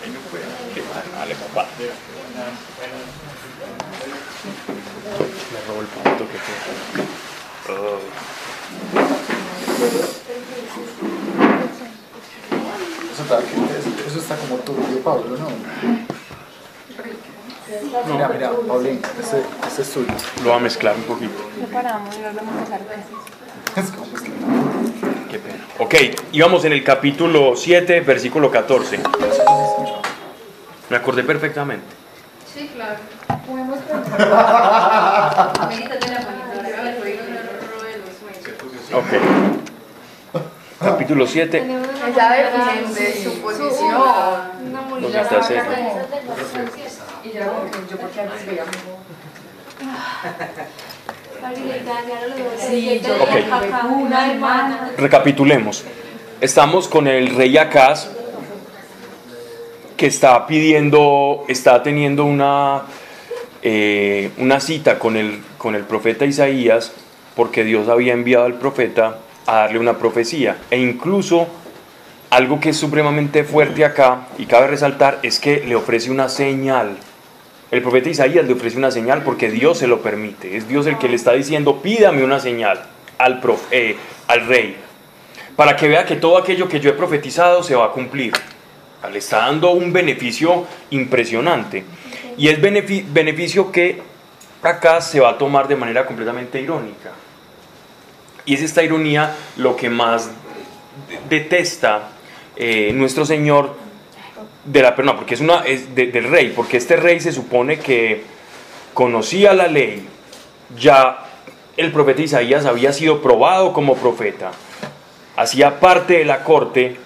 Dale, papá. Me robó el punto que fue. Oh. Eso está, eso está como turbio, Pablo, ¿no? Mira, mira, Paulín, ese, ese es tuyo. Lo va a mezclar un poquito. Preparamos y volvemos a empezar. Es como que- Qué pena. Ok, íbamos en el capítulo 7, versículo 14. Me acordé perfectamente. Sí, claro. Podemos. Ok. Capítulo 7. Ella defiende su posición. Nos está serio. Y yo, yo porque antes veía Recapitulemos. Estamos con el rey Acaz que está pidiendo, está teniendo una, eh, una cita con el, con el profeta Isaías porque Dios había enviado al profeta a darle una profecía. E incluso algo que es supremamente fuerte acá y cabe resaltar es que le ofrece una señal. El profeta Isaías le ofrece una señal porque Dios se lo permite. Es Dios el que le está diciendo, pídame una señal al, eh, al rey, para que vea que todo aquello que yo he profetizado se va a cumplir. Le está dando un beneficio impresionante. Y es benefi- beneficio que acá se va a tomar de manera completamente irónica. Y es esta ironía lo que más de- detesta eh, nuestro Señor de la persona, porque es una es de- del rey, porque este rey se supone que conocía la ley, ya el profeta Isaías había sido probado como profeta, hacía parte de la corte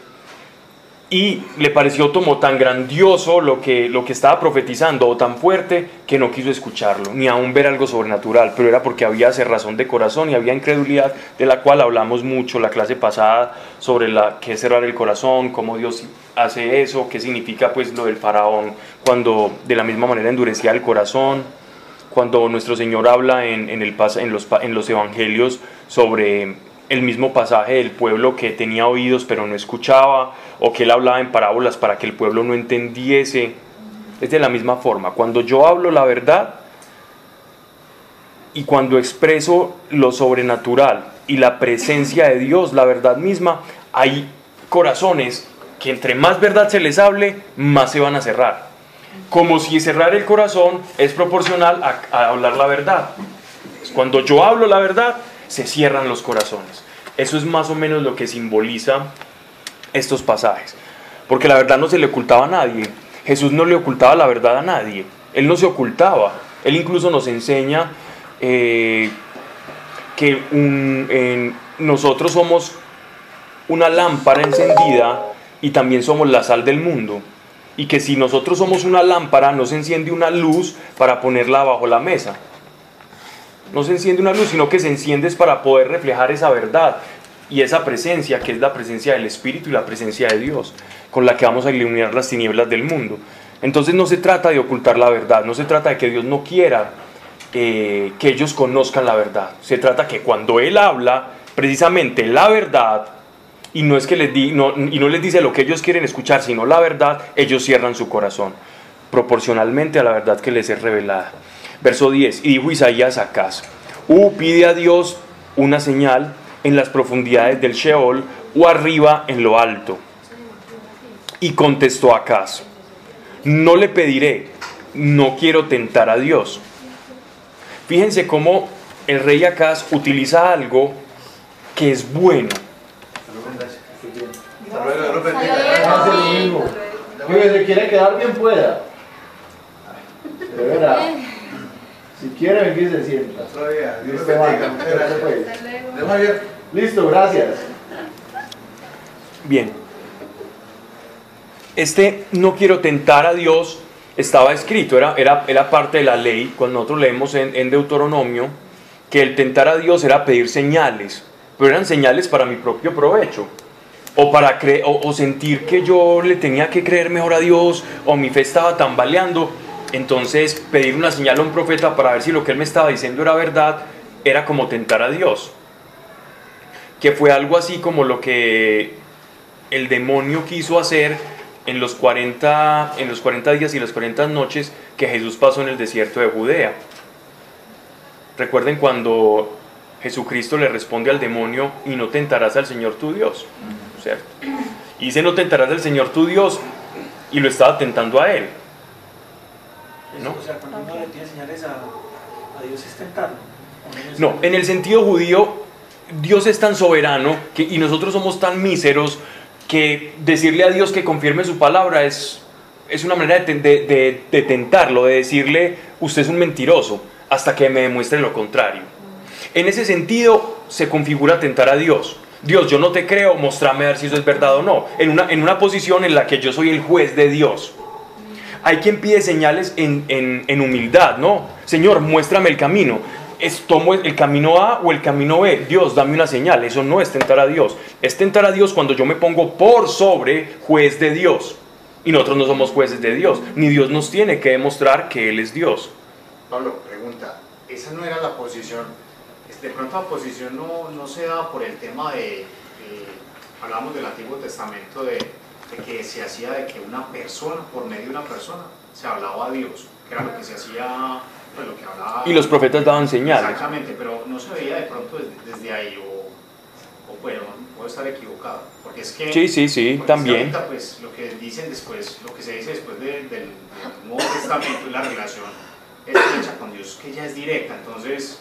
y le pareció como tan grandioso lo que, lo que estaba profetizando o tan fuerte que no quiso escucharlo, ni aún ver algo sobrenatural, pero era porque había cerrazón de corazón y había incredulidad de la cual hablamos mucho la clase pasada sobre la que es cerrar el corazón, cómo Dios hace eso, qué significa pues lo del faraón cuando de la misma manera endurecía el corazón, cuando nuestro Señor habla en, en el, en, los, en los evangelios sobre el mismo pasaje del pueblo que tenía oídos pero no escuchaba, o que él hablaba en parábolas para que el pueblo no entendiese. Es de la misma forma. Cuando yo hablo la verdad y cuando expreso lo sobrenatural y la presencia de Dios, la verdad misma, hay corazones que entre más verdad se les hable, más se van a cerrar como si cerrar el corazón es proporcional a, a hablar la verdad. Cuando yo hablo la verdad, se cierran los corazones. Eso es más o menos lo que simboliza estos pasajes. Porque la verdad no se le ocultaba a nadie. Jesús no le ocultaba la verdad a nadie. Él no se ocultaba. Él incluso nos enseña eh, que nosotros somos una lámpara encendida y también somos la sal del mundo. Y que si nosotros somos una lámpara, no se enciende una luz para ponerla bajo la mesa. No se enciende una luz, sino que se enciende es para poder reflejar esa verdad y esa presencia, que es la presencia del Espíritu y la presencia de Dios, con la que vamos a iluminar las tinieblas del mundo. Entonces no se trata de ocultar la verdad, no se trata de que Dios no quiera eh, que ellos conozcan la verdad. Se trata que cuando Él habla, precisamente la verdad, y no es que les di, y no les dice lo que ellos quieren escuchar, sino la verdad, ellos cierran su corazón, proporcionalmente a la verdad que les es revelada. Verso 10, y dijo Isaías a Acaz, uh, pide a Dios una señal en las profundidades del Sheol o arriba en lo alto. Y contestó Acaz, no le pediré, no quiero tentar a Dios. Fíjense cómo el rey Acaz utiliza algo que es bueno. Hace lo mismo. Que se quiere quedar bien pueda. De verdad. Si quiere venir se sienta. Otro día. Dios Listo, lo va. bendiga. Muchas gracias. Listo, gracias. Bien. Este no quiero tentar a Dios estaba escrito, era, era, era parte de la ley, cuando nosotros leemos en, en Deuteronomio, que el tentar a Dios era pedir señales, pero eran señales para mi propio provecho. O para cre o, o sentir que yo le tenía que creer mejor a Dios, o mi fe estaba tambaleando. Entonces pedir una señal a un profeta para ver si lo que él me estaba diciendo era verdad, era como tentar a Dios. Que fue algo así como lo que el demonio quiso hacer en los 40, en los 40 días y las 40 noches que Jesús pasó en el desierto de Judea. Recuerden cuando Jesucristo le responde al demonio y no tentarás al Señor tu Dios. ¿cierto? Y dice no tentarás al Señor tu Dios y lo estaba tentando a él. ¿No? O sea, cuando uno le tiene señales a, a Dios es tentarlo. ¿O es- No, en el sentido judío, Dios es tan soberano que, y nosotros somos tan míseros que decirle a Dios que confirme su palabra es, es una manera de, ten- de- de- de tentarlo, de decirle, usted es un mentiroso, hasta que me demuestre lo contrario. En ese sentido se configura tentar a Dios. Dios, yo no te creo, mostrame a ver si eso es verdad o no. En una, en una posición en la que yo soy el juez de Dios. Hay quien pide señales en, en- en humildad, ¿no? Señor, muéstrame el camino. Es, ¿Tomo el camino A o el camino B? Dios, dame una señal. Eso no es tentar a Dios. Es tentar a Dios cuando yo me pongo por sobre juez de Dios. Y nosotros no somos jueces de Dios. Ni Dios nos tiene que demostrar que Él es Dios. Pablo, pregunta, esa no era la posición, de pronto la posición no, no se da por el tema de, eh, hablamos del Antiguo Testamento, de, de que se hacía de que una persona, por medio de una persona, se hablaba a Dios, que era lo que se hacía, pues lo que hablaba... Y los profetas daban señales. Exactamente, pero no se veía de pronto desde, desde ahí, o, o bueno, puedo estar equivocado, porque es que... Sí, sí, sí, es que también. ahorita, pues lo que dicen después, lo que se dice después de- del, del Nuevo Testamento es la relación estrecha con Dios que ya es directa, entonces,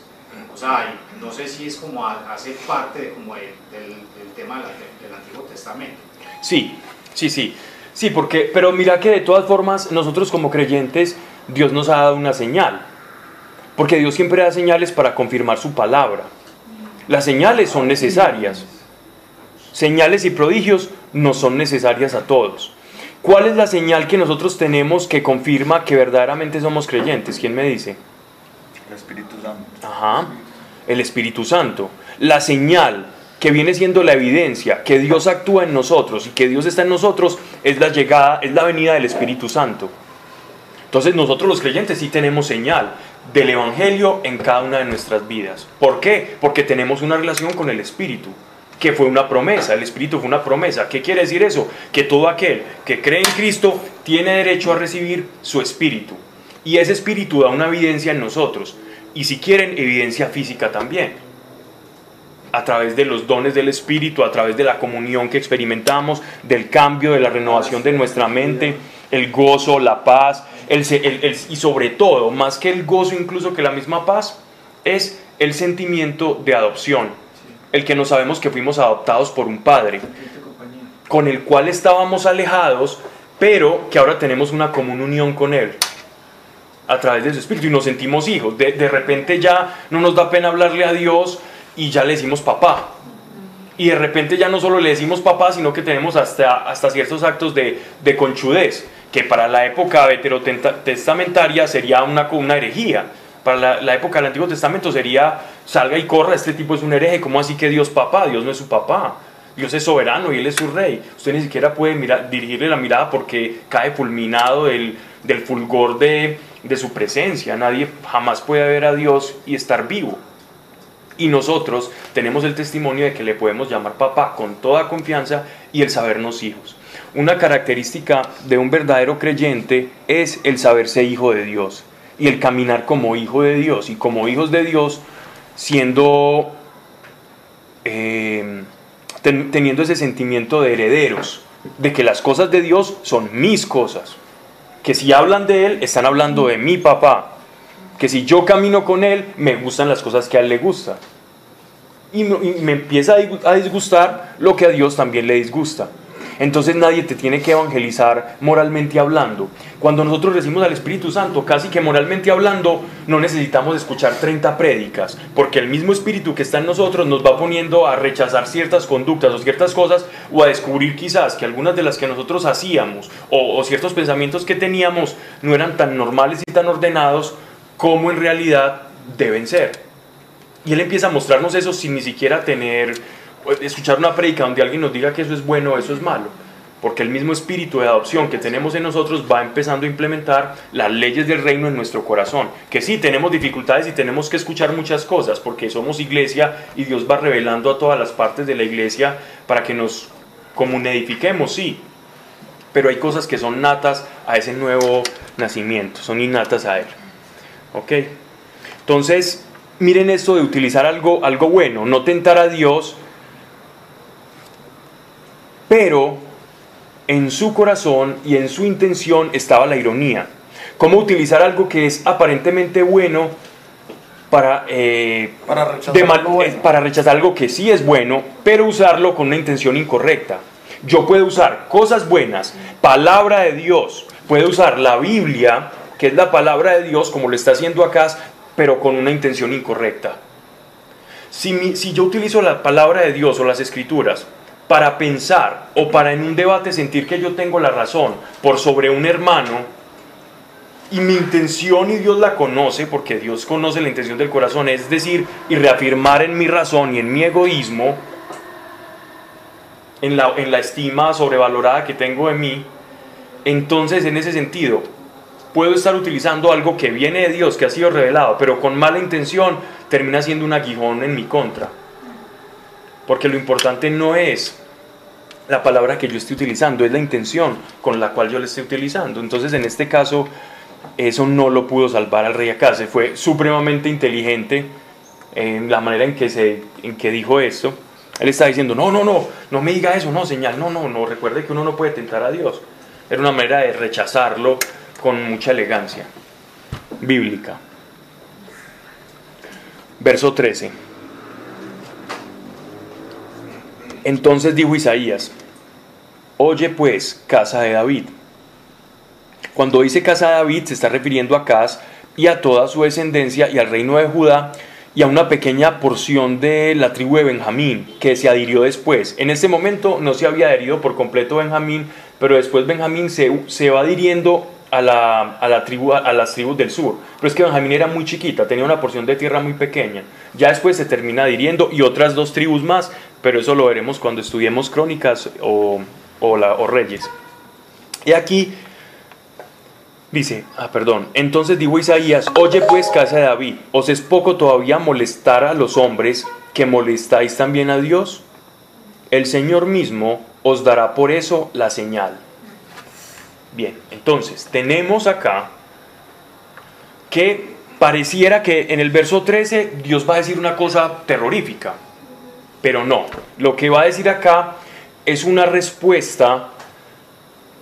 o sea, y no sé si es como hace parte de, como de- del, del tema de la- del Antiguo Testamento. Sí, sí, sí. Sí, porque, pero mira que de todas formas, nosotros como creyentes, Dios nos ha dado una señal. Porque Dios siempre da señales para confirmar su palabra. Las señales son necesarias. Señales y prodigios no son necesarias a todos. ¿Cuál es la señal que nosotros tenemos que confirma que verdaderamente somos creyentes? ¿Quién me dice? El Espíritu Santo. Ajá, el Espíritu Santo. La señal que viene siendo la evidencia que Dios actúa en nosotros y que Dios está en nosotros es la llegada, es la venida del Espíritu Santo. Entonces nosotros los creyentes sí tenemos señal del Evangelio en cada una de nuestras vidas. ¿Por qué? Porque tenemos una relación con el Espíritu, que fue una promesa, el Espíritu fue una promesa. ¿Qué quiere decir eso? Que todo aquel que cree en Cristo tiene derecho a recibir su Espíritu. Y ese Espíritu da una evidencia en nosotros. Y si quieren, evidencia física también a través de los dones del Espíritu, a través de la comunión que experimentamos, del cambio, de la renovación de nuestra mente, el gozo, la paz, el, el- el- y sobre todo, más que el gozo incluso que la misma paz, es el sentimiento de adopción, el que no sabemos que fuimos adoptados por un Padre, con el cual estábamos alejados, pero que ahora tenemos una común unión con Él a través de su espíritu y nos sentimos hijos. De, de repente ya no nos da pena hablarle a Dios y ya le decimos papá. Y de repente ya no solo le decimos papá, sino que tenemos hasta, hasta ciertos actos de, de conchudez, que para la época veterotestamentaria sería una, una herejía. Para la, época del Antiguo Testamento sería, salga y corra, este tipo es un hereje, ¿cómo así que Dios papá? Dios no es su papá. Dios es soberano y Él es su rey. Usted ni siquiera puede mirar, dirigirle la mirada porque cae fulminado del, del fulgor de, de su presencia. Nadie jamás puede ver a Dios y estar vivo. Y nosotros tenemos el testimonio de que le podemos llamar papá con toda confianza y el sabernos hijos. Una característica de un verdadero creyente es el saberse hijo de Dios y el caminar como hijo de Dios y como hijos de Dios siendo eh, ten- teniendo ese sentimiento de herederos, de que las cosas de Dios son mis cosas, que si hablan de Él, están hablando de mi papá, que si yo camino con Él, me gustan las cosas que a Él le gustan. Y me, empieza a disgu- a disgustar lo que a Dios también le disgusta. Entonces nadie te tiene que evangelizar moralmente hablando. Cuando nosotros recibimos al Espíritu Santo, casi que moralmente hablando, no necesitamos escuchar 30 prédicas, porque el mismo Espíritu que está en nosotros nos va poniendo a rechazar ciertas conductas o ciertas cosas, o a descubrir quizás que algunas de las que nosotros hacíamos, o ciertos pensamientos que teníamos, no eran tan normales y tan ordenados como en realidad deben ser. Y Él empieza a mostrarnos eso sin ni siquiera tener, escuchar una predica donde alguien nos diga que eso es bueno o eso es malo. Porque el mismo espíritu de adopción que tenemos en nosotros va empezando a implementar las leyes del reino en nuestro corazón. Que sí, tenemos dificultades y tenemos que escuchar muchas cosas porque somos iglesia y Dios va revelando a todas las partes de la iglesia para que nos común edifiquemos, sí, pero hay cosas que son natas a ese nuevo nacimiento, son innatas a él. ¿Ok? Entonces, miren esto de utilizar algo, algo bueno, no tentar a Dios, pero en su corazón y en su intención estaba la ironía. ¿Cómo utilizar algo que es aparentemente bueno para, eh, Para rechazar de mal- algo bueno. eh, para rechazar algo que sí es bueno, pero usarlo con una intención incorrecta? Yo puedo usar cosas buenas, palabra de Dios, puedo usar la Biblia, que es la palabra de Dios, como lo está haciendo acá, pero con una intención incorrecta. Si, si yo utilizo la palabra de Dios o las escrituras para pensar o para en un debate sentir que yo tengo la razón por sobre un hermano, y mi intención y Dios la conoce, porque Dios conoce la intención del corazón, es decir, y reafirmar en mi razón y en mi egoísmo, en la, en la estima sobrevalorada que tengo de mí, entonces en ese sentido puedo estar utilizando algo que viene de Dios, que ha sido revelado, pero con mala intención termina siendo un aguijón en mi contra. Porque lo importante no es la palabra que yo estoy utilizando, es la intención con la cual yo la estoy utilizando. Entonces en este caso eso no lo pudo salvar al rey Acaz, fue supremamente inteligente en la manera en que, se, en que dijo esto. Él está diciendo, no, no, no, no me diga eso, no, señal, no, no, no, recuerde que uno no puede tentar a Dios. Era una manera de rechazarlo con mucha elegancia bíblica. Verso 13. Entonces dijo Isaías, oye pues, casa de David. Cuando dice casa de David se está refiriendo a Acaz y a toda su descendencia y al reino de Judá y a una pequeña porción de la tribu de Benjamín que se adhirió después. En este momento no se había adherido por completo Benjamín, pero después Benjamín se, se va adhiriendo a, la, a, la tribu, a las tribus del sur. Pero es que Benjamín era muy chiquita, tenía una porción de tierra muy pequeña. Ya después se termina adhiriendo y otras dos tribus más, pero eso lo veremos cuando estudiemos crónicas o, o, la, o reyes. Y aquí Dice, ah, perdón, entonces dijo Isaías, oye pues casa de David, ¿os es poco todavía molestar a los hombres que molestáis también a Dios? El Señor mismo os dará por eso la señal. Bien, entonces tenemos acá que pareciera que en el verso 13 Dios va a decir una cosa terrorífica, pero no, lo que va a decir acá es una respuesta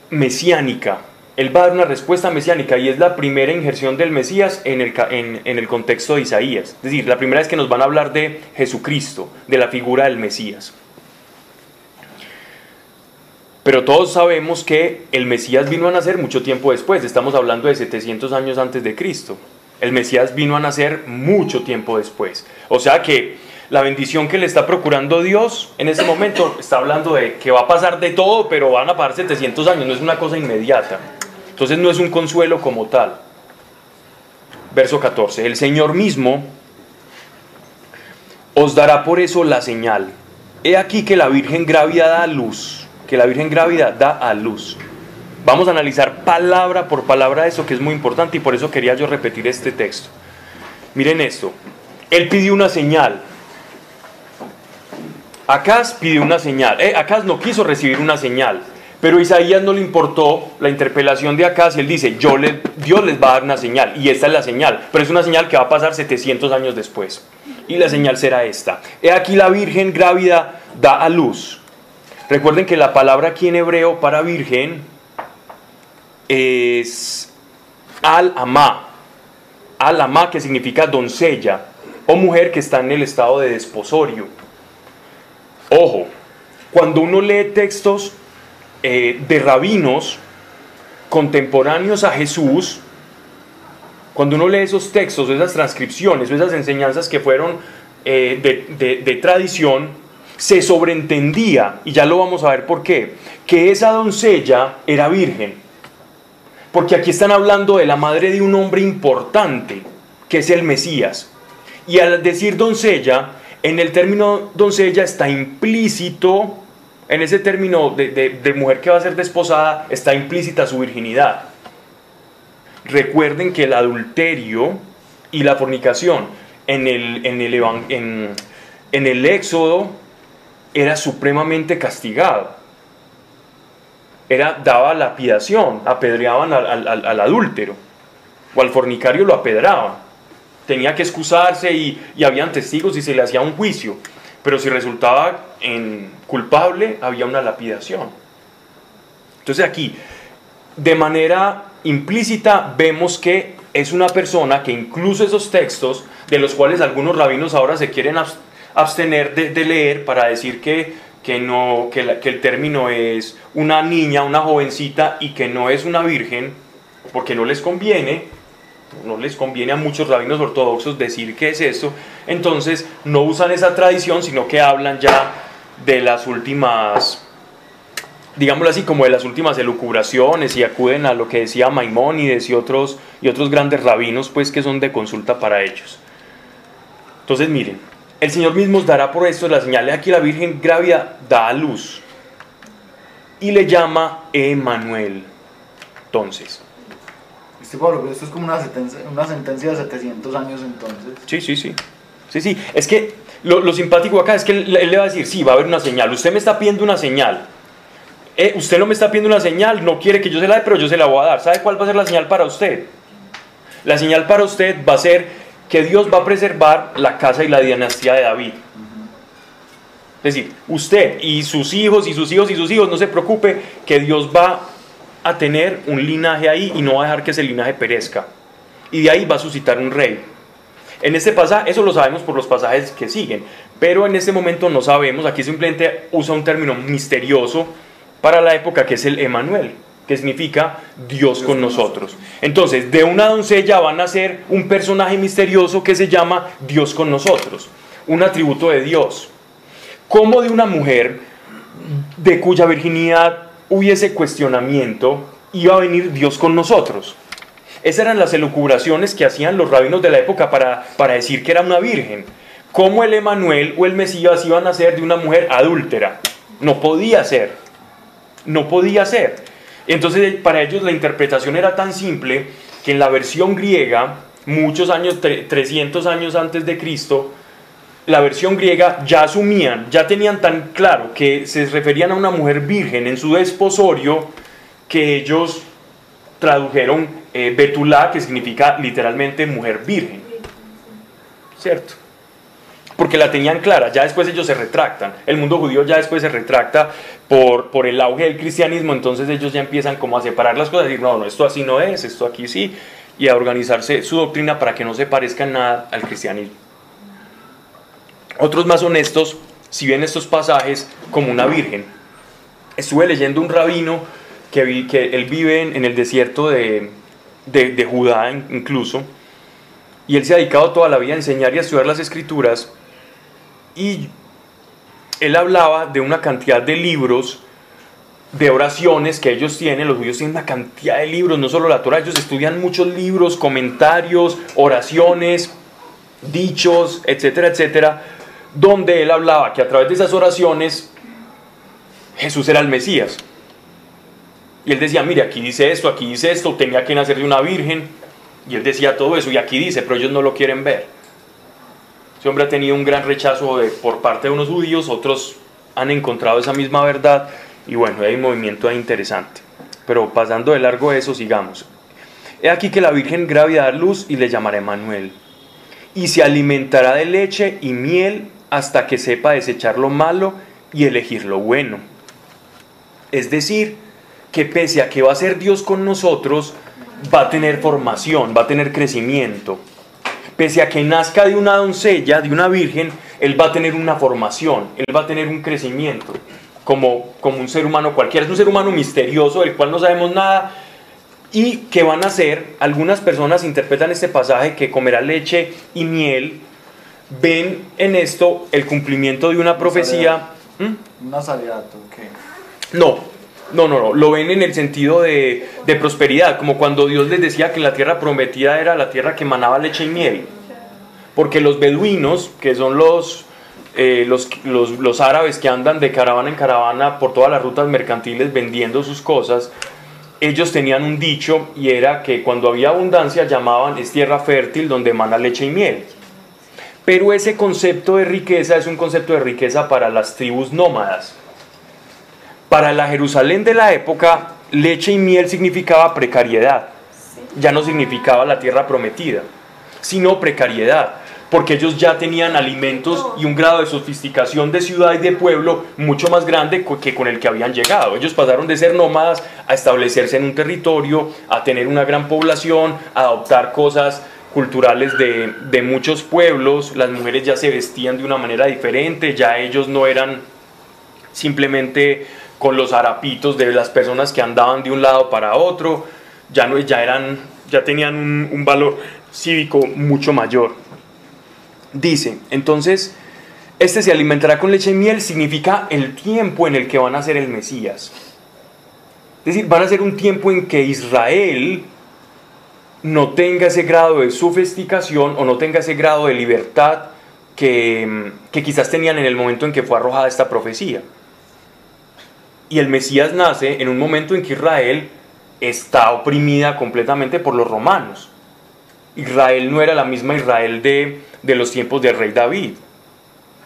mesiánica él va a dar una respuesta mesiánica y es la primera injerción del Mesías en el, en, el, contexto de Isaías. Es decir, la primera vez que nos van a hablar de Jesucristo, de la figura del Mesías. Pero todos sabemos que el Mesías vino a nacer mucho tiempo después, estamos hablando de 700 años antes de Cristo. El Mesías vino a nacer mucho tiempo después. O sea que la bendición que le está procurando Dios en ese momento está hablando de que va a pasar de todo, pero van a pasar 700 años, no es una cosa inmediata. Entonces no es un consuelo como tal. Verso 14. El Señor mismo os dará por eso la señal. He aquí que la Virgen grávida da luz. Que la Virgen grávida da a luz. Vamos a analizar palabra por palabra eso que es muy importante y por eso quería yo repetir este texto. Miren esto. Él pidió una señal. Acaz pidió una señal. Eh, Acaz no quiso recibir una señal. Pero Isaías no le importó la interpelación de Acaz y él dice, Yo le, Dios les va a dar una señal y esta es la señal, pero es una señal que va a pasar 700 años después. Y la señal será esta. He aquí la virgen grávida da a luz. Recuerden que la palabra aquí en hebreo para virgen es al-amá. Al-amá que significa doncella o mujer que está en el estado de desposorio. Ojo, cuando uno lee textos eh, de rabinos contemporáneos a Jesús, cuando uno lee esos textos, esas transcripciones, esas enseñanzas que fueron eh, de, tradición, se sobreentendía, y ya lo vamos a ver por qué, que esa doncella era virgen. Porque aquí están hablando de la madre de un hombre importante, que es el Mesías. Y al decir doncella, en el término doncella está implícito, en ese término de, de, mujer que va a ser desposada, está implícita su virginidad. Recuerden que el adulterio y la fornicación en el, en el, en el Éxodo era supremamente castigado. era, daba lapidación, apedreaban al, al- adúltero o al fornicario lo apedraban. Tenía que excusarse y, y habían testigos y se le hacía un juicio. Pero si resultaba culpable, había una lapidación. Entonces aquí, de manera implícita, vemos que es una persona que incluso esos textos, de los cuales algunos rabinos ahora se quieren abstener de, leer para decir que, que, no, que, el término es una niña, una jovencita y que no es una virgen, porque no les conviene, no les conviene a muchos rabinos ortodoxos decir que es eso, entonces no usan esa tradición, sino que hablan ya de las últimas, digámoslo así, como de las últimas elucubraciones y acuden a lo que decía Maimónides y otros, y otros grandes rabinos, pues que son de consulta para ellos. Entonces miren, el Señor mismo os dará por esto la señal de aquí la Virgen grávida da a luz y le llama Emanuel. Entonces, Este Pablo, esto es como una sentencia, una sentencia de 700 años entonces. Sí, sí, sí. Sí, sí. Es que lo, lo simpático acá es que él, él le va a decir, sí, va a haber una señal. Usted me está pidiendo una señal. Eh, usted no me está pidiendo una señal, no quiere que yo se la dé, pero yo se la voy a dar. ¿Sabe cuál va a ser la señal para usted? La señal para usted va a ser que Dios va a preservar la casa y la dinastía de David. Es decir, usted y sus hijos y sus hijos y sus hijos, no se preocupe que Dios va a tener un linaje ahí y no va a dejar que ese linaje perezca. Y de ahí va a suscitar un rey. En este pasaje, eso lo sabemos por los pasajes que siguen, pero en este momento no sabemos, aquí simplemente usa un término misterioso para la época que es el Emanuel, que significa Dios con nosotros. Entonces, de una doncella van a ser un personaje misterioso que se llama Dios con nosotros, un atributo de Dios. Como de una mujer de cuya virginidad hubiese cuestionamiento, iba a venir Dios con nosotros. Esas eran las elucubraciones que hacían los rabinos de la época para, para decir que era una virgen. Cómo el Emanuel o el Mesías iban a ser de una mujer adúltera. No podía ser. No podía ser. Entonces para ellos la interpretación era tan simple que en la versión griega, muchos años, tre- 300 años antes de Cristo, la versión griega ya asumían, ya tenían tan claro que se referían a una mujer virgen en su desposorio que ellos tradujeron eh, Betulá, que significa literalmente mujer virgen. ¿Cierto? Porque la tenían clara, ya después ellos se retractan. El mundo judío ya después se retracta por, por el auge del cristianismo, entonces ellos ya empiezan como a separar las cosas, a decir, no, no, esto así no es, esto aquí sí, y a organizarse su doctrina para que no se parezca nada al cristianismo. Otros más honestos, si ven estos pasajes como una virgen. Estuve leyendo un rabino que, que él vive en, el desierto de, de, de Judá in- incluso, y él se ha dedicado toda la vida a enseñar y a estudiar las escrituras, y él hablaba de una cantidad de libros, de oraciones que ellos tienen, los judíos tienen una cantidad de libros, no solo la Torah, ellos estudian muchos libros, comentarios, oraciones, dichos, etcétera, etcétera, donde él hablaba que a través de esas oraciones Jesús era el Mesías. Y él decía, mire, aquí dice esto, aquí dice esto, tenía que nacer de una virgen. Y él decía todo eso, y aquí dice, pero ellos no lo quieren ver. Ese hombre ha tenido un gran rechazo por parte de unos judíos, otros han encontrado esa misma verdad, y bueno, hay un movimiento ahí interesante. Pero pasando de largo eso, sigamos. He aquí que la Virgen grávida da luz y le llamará Manuel y se alimentará de leche y miel hasta que sepa desechar lo malo y elegir lo bueno. Es decir, que pese a que va a ser Dios con nosotros, va a tener formación, va a tener crecimiento. Pese a que nazca de una doncella, de una virgen, Él va a tener una formación, Él va a tener un crecimiento, como, como un ser humano cualquiera. Es un ser humano misterioso del cual no sabemos nada, y que van a hacer, algunas personas interpretan este pasaje que comerá leche y miel, ven en esto el cumplimiento de una profecía. ¿Mm? Un nazariato, ok. No, no, no, no, lo ven en el sentido de, de prosperidad, como cuando Dios les decía que la tierra prometida era la tierra que manaba leche y miel. Porque los beduinos, que son los, eh, los, los, los árabes que andan de caravana en caravana por todas las rutas mercantiles vendiendo sus cosas, ellos tenían un dicho y era que cuando había abundancia llamaban es tierra fértil donde emana leche y miel. Pero ese concepto de riqueza es un concepto de riqueza para las tribus nómadas. Para la Jerusalén de la época, leche y miel significaba precariedad. Ya no significaba la tierra prometida, sino precariedad porque ellos ya tenían alimentos y un grado de sofisticación de ciudad y de pueblo mucho más grande que con el que habían llegado. Ellos pasaron de ser nómadas a establecerse en un territorio, a tener una gran población, a adoptar cosas culturales de, de muchos pueblos, las mujeres ya se vestían de una manera diferente, ya ellos no eran simplemente con los harapitos de las personas que andaban de un lado para otro, ya, no, ya, eran, ya tenían un, valor cívico mucho mayor. Dice, entonces, este se alimentará con leche y miel significa el tiempo en el que van a ser el Mesías. Es decir, van a ser un tiempo en que Israel no tenga ese grado de sofisticación o no tenga ese grado de libertad que, que quizás tenían en el momento en que fue arrojada esta profecía. Y el Mesías nace en un momento en que Israel está oprimida completamente por los romanos. Israel no era la misma Israel de, de los tiempos del rey David.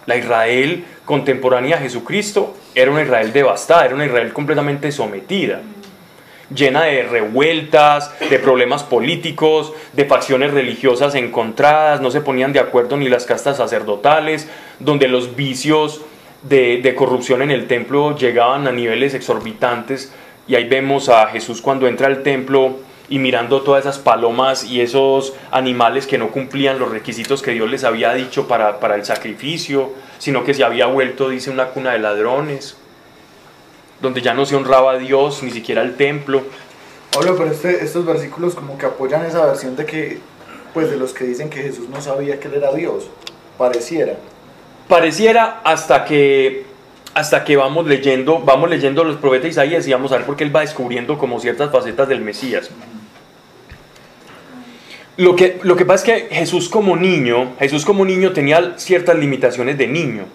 La Israel contemporánea a Jesucristo era una Israel devastada, era una Israel completamente sometida, llena de revueltas, de problemas políticos, de facciones religiosas encontradas, no se ponían de acuerdo ni las castas sacerdotales, donde los vicios de, corrupción en el templo llegaban a niveles exorbitantes. Y ahí vemos a Jesús cuando entra al templo y mirando todas esas palomas y esos animales que no cumplían los requisitos que Dios les había dicho para, para, el sacrificio, sino que se había vuelto, dice, una cuna de ladrones, donde ya no se honraba a Dios, ni siquiera al templo. Pablo, pero este, estos versículos como que apoyan esa versión de que, pues de los que dicen que Jesús no sabía que él era Dios, pareciera. Pareciera hasta que hasta que vamos leyendo, vamos leyendo los profetas Isaías y vamos a ver por qué él va descubriendo como ciertas facetas del Mesías. Lo que, lo que pasa es que Jesús como niño, Jesús como niño tenía ciertas limitaciones de niño,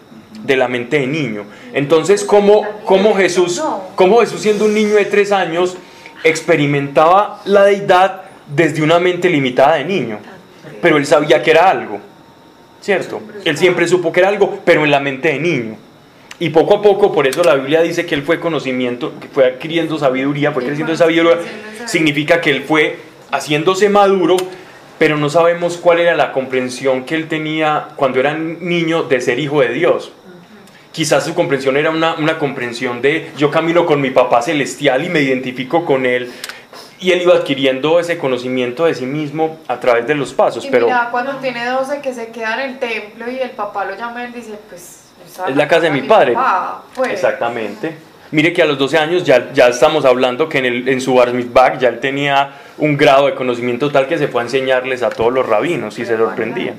de la mente de niño. Entonces, ¿cómo, cómo Jesús, cómo Jesús siendo un niño de tres años experimentaba la deidad desde una mente limitada de niño? Pero él sabía que era algo, ¿cierto? Él siempre supo que era algo, pero en la mente de niño. Y poco a poco, por eso la Biblia dice que él fue conocimiento, que fue adquiriendo sabiduría, fue creciendo sabiduría, significa que él fue haciéndose maduro, pero no sabemos cuál era la comprensión que él tenía cuando era niño de ser hijo de Dios. Quizás su comprensión era una, una comprensión de yo camino con mi papá celestial y me identifico con él. Y él iba adquiriendo ese conocimiento de sí mismo a través de los pasos. Y pero mira, cuando tiene 12 que se queda en el templo y el papá lo llama él dice, pues... es la casa de mi padre. papá, pues. Exactamente. Mire que a los 12 años ya, ya estamos hablando que en, el, en su bar mitzvah ya él tenía un grado de conocimiento tal que se fue a enseñarles a todos los rabinos y se sorprendían.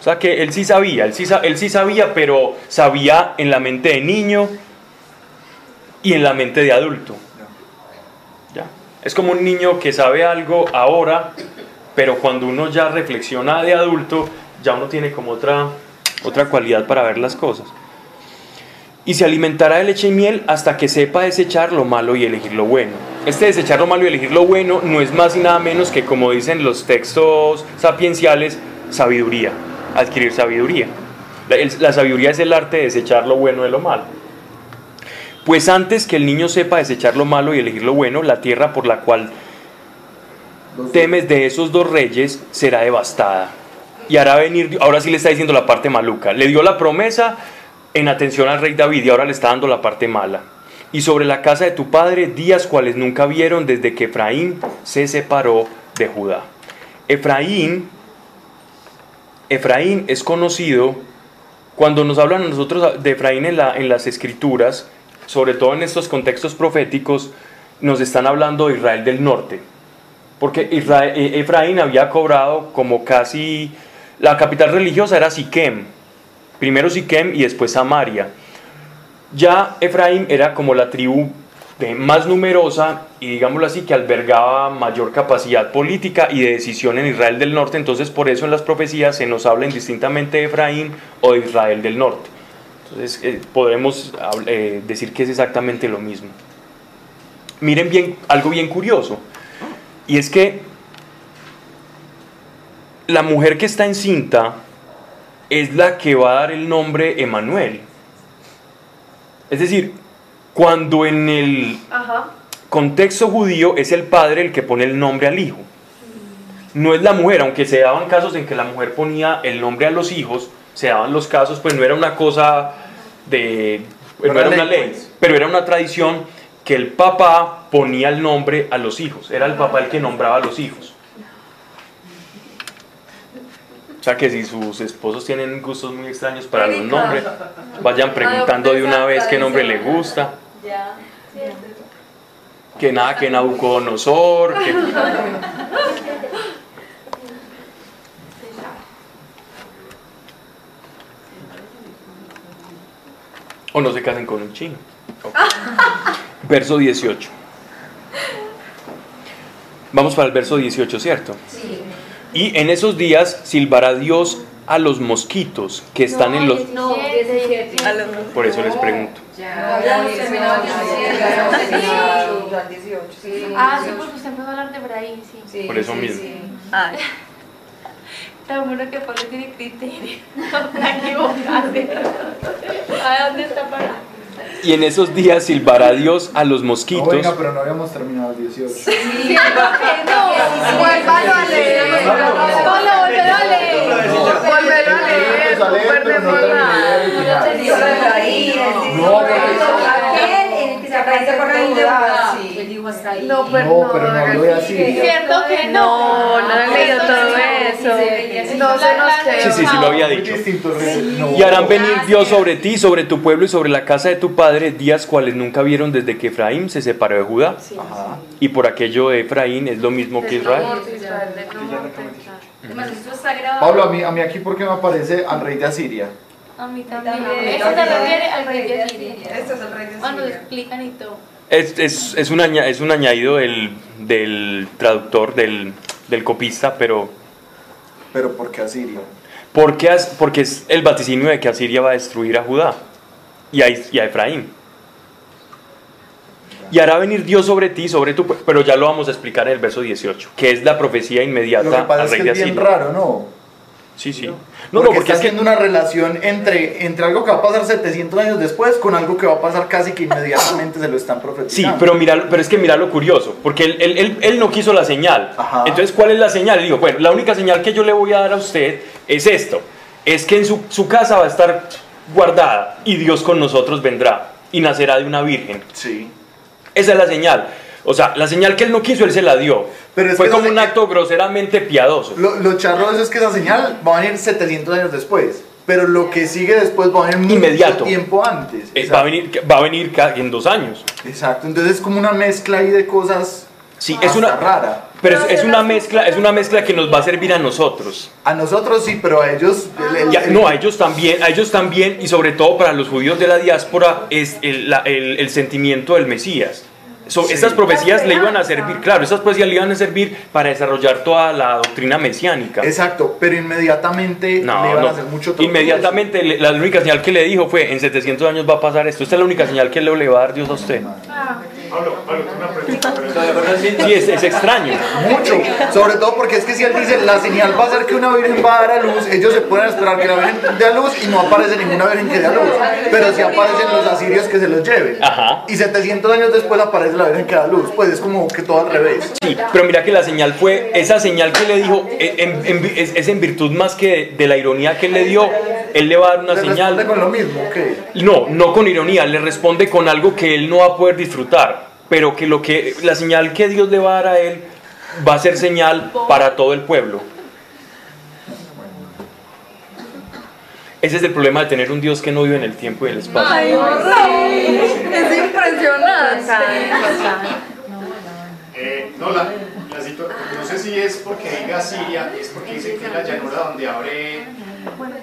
O sea que él sí sabía, él sí, él sí sabía, pero sabía en la mente de niño y en la mente de adulto. Es como un niño que sabe algo ahora, pero cuando uno ya reflexiona de adulto, ya uno tiene como otra, otra cualidad para ver las cosas. Y se alimentará de leche y miel hasta que sepa desechar lo malo y elegir lo bueno. Este desechar lo malo y elegir lo bueno no es más y nada menos que, como dicen los textos sapienciales, sabiduría, adquirir sabiduría. La, la sabiduría es el arte de desechar lo bueno de lo malo. Pues antes que el niño sepa desechar lo malo y elegir lo bueno, la tierra por la cual temes de esos dos reyes será devastada. Y hará venir, ahora sí le está diciendo la parte maluca. Le dio la promesa en atención al rey David y ahora le está dando la parte mala. Y sobre la casa de tu padre, días cuales nunca vieron desde que Efraín se separó de Judá. Efraín, Efraín es conocido, cuando nos hablan nosotros de Efraín en, la- en las escrituras, sobre todo en estos contextos proféticos, nos están hablando de Israel del norte. Porque eh, Efraín había cobrado como casi... La capital religiosa era Siquem. Primero Siquem y después Samaria. Ya Efraín era como la tribu más numerosa y digámoslo así que albergaba mayor capacidad política y de decisión en Israel del norte. Entonces por eso en las profecías se nos habla indistintamente de Efraín o de Israel del norte. Entonces eh, podremos eh, decir que es exactamente lo mismo. Miren bien algo bien curioso. Y es que la mujer que está encinta es la que va a dar el nombre Emanuel. Es decir, Cuando en el Ajá. contexto judío es el padre el que pone el nombre al hijo. No es la mujer, aunque se daban casos en que la mujer ponía el nombre a los hijos, se daban los casos, pues no era una cosa de... No No era una ley, pues. pero era una tradición que el papá ponía el nombre a los hijos. Era el papá el que nombraba a los hijos. O sea que si sus esposos tienen gustos muy extraños para los nombres, vayan preguntando de una vez qué nombre le gusta. Que nada, que Nabucodonosor, que... O no se casen con un chino. Ok. Verso 18. Vamos para el verso 18, ¿cierto? Sí. Y en esos días silbará Dios a los mosquitos que están en los... No, 17. Por eso les pregunto. Ya, habíamos terminado Ah, sí, porque usted empezó a hablar de Efraín, sí. Por eso mismo. Tan bueno que Pablo tiene criterio. Para equivocarse. ¿A dónde está parado? Y en esos días silbará Dios a los No, mosquitos. venga, pero no habíamos terminado el 18. No, vuélvalo a leer. Pablo, vuélvelo a leer. Vuélvelo a leer. A leer, pero no. No. No, pero No, no no. no, no he leído todo eso. No se nos quedó. Sí, sí, sí lo había dicho. Y harán venir Dios sobre ti, sobre tu pueblo y sobre la casa de tu padre días cuales nunca vieron desde que Efraín se separó de Judá. Ajá. Y por aquello de Efraín es lo mismo que Israel. Pablo, a mí, a mí aquí, ¿por qué me aparece al rey de Asiria? A mí también. Eso se refiere al rey de Asiria. Este es el rey de Cuando explican y todo. Es, es, es, un, aña- es un añadido del, del traductor, del, del copista, pero Pero ¿por qué Asiria? porque, as- porque es el vaticinio de que Asiria va a destruir a Judá y a, y a Efraín. Y hará venir Dios sobre ti, sobre tu pueblo, pero ya lo vamos a explicar en el verso 18, que es la profecía Lo que inmediata pasa al es que bien raro, ¿no? Sí, sí. No, No, no, porque, porque está que haciendo una relación entre, entre algo que va a pasar 700 años después con algo que va a pasar casi que inmediatamente se lo están Sí, profetizando. pero, mira, pero es que mira lo curioso, porque él, él- él- él no quiso la señal. Ajá. Entonces, ¿cuál es la señal? Él dijo, bueno, la única señal que yo le voy a dar a usted es esto, es que en su, su casa va a estar guardada y Dios con nosotros vendrá y nacerá de una virgen. Sí. Esa es la señal. O sea, la señal que él no quiso, él se la dio. Pero es Fue como un acto groseramente piadoso. Lo, lo charro de eso es que esa señal va a venir 700 años después. Pero lo que sigue después va a venir mucho Inmediato. tiempo antes. Eh, Exacto. va, a venir, va a venir en dos años. Exacto. Entonces es como una mezcla ahí de cosas Sí, es una, rara. pero es, es una mezcla, es una mezcla que nos va a servir a nosotros. A nosotros sí, pero a ellos... el- el- Ya, no, a ellos también, a ellos también, y sobre todo para los judíos de la diáspora, es el, la- el- el sentimiento del Mesías. So, Sí. Estas profecías le iban a servir, claro, estas profecías le iban a servir para desarrollar toda la doctrina mesiánica. Exacto, pero inmediatamente No, le no. a hacer mucho tropieza. Inmediatamente, le- la única señal que le dijo fue, en 700 años va a pasar esto. Esta es la única señal que le va a dar Dios a usted. Pablo, Pablo, una pregunta. Sí, es, es extraño. Mucho, sobre todo porque es que si él dice la señal va a ser que una virgen va a dar a luz, ellos se pueden esperar que la virgen dé a luz y no aparece ninguna virgen que dé a luz, pero sí aparecen los asirios que se los lleven. Ajá. Y 700 años después aparece la virgen que da luz, pues es como que todo al revés. Sí, pero mira que la señal fue, esa señal que le dijo, eh, en- en- es, es en virtud más que de, de la ironía que él le dio, él le va a dar una ¿Le señal. responde con lo mismo? ¿qué? No, no con ironía, le responde con algo que él no va a poder disfrutar, pero que lo que la señal que Dios le va a dar a él va a ser señal para todo el pueblo. Ese es el problema de tener un Dios que no vive en el tiempo y el espacio. Ay, no, es impresionante. Eh, no, la, la no sé si es porque diga Siria, es porque dice que es la llanura donde abre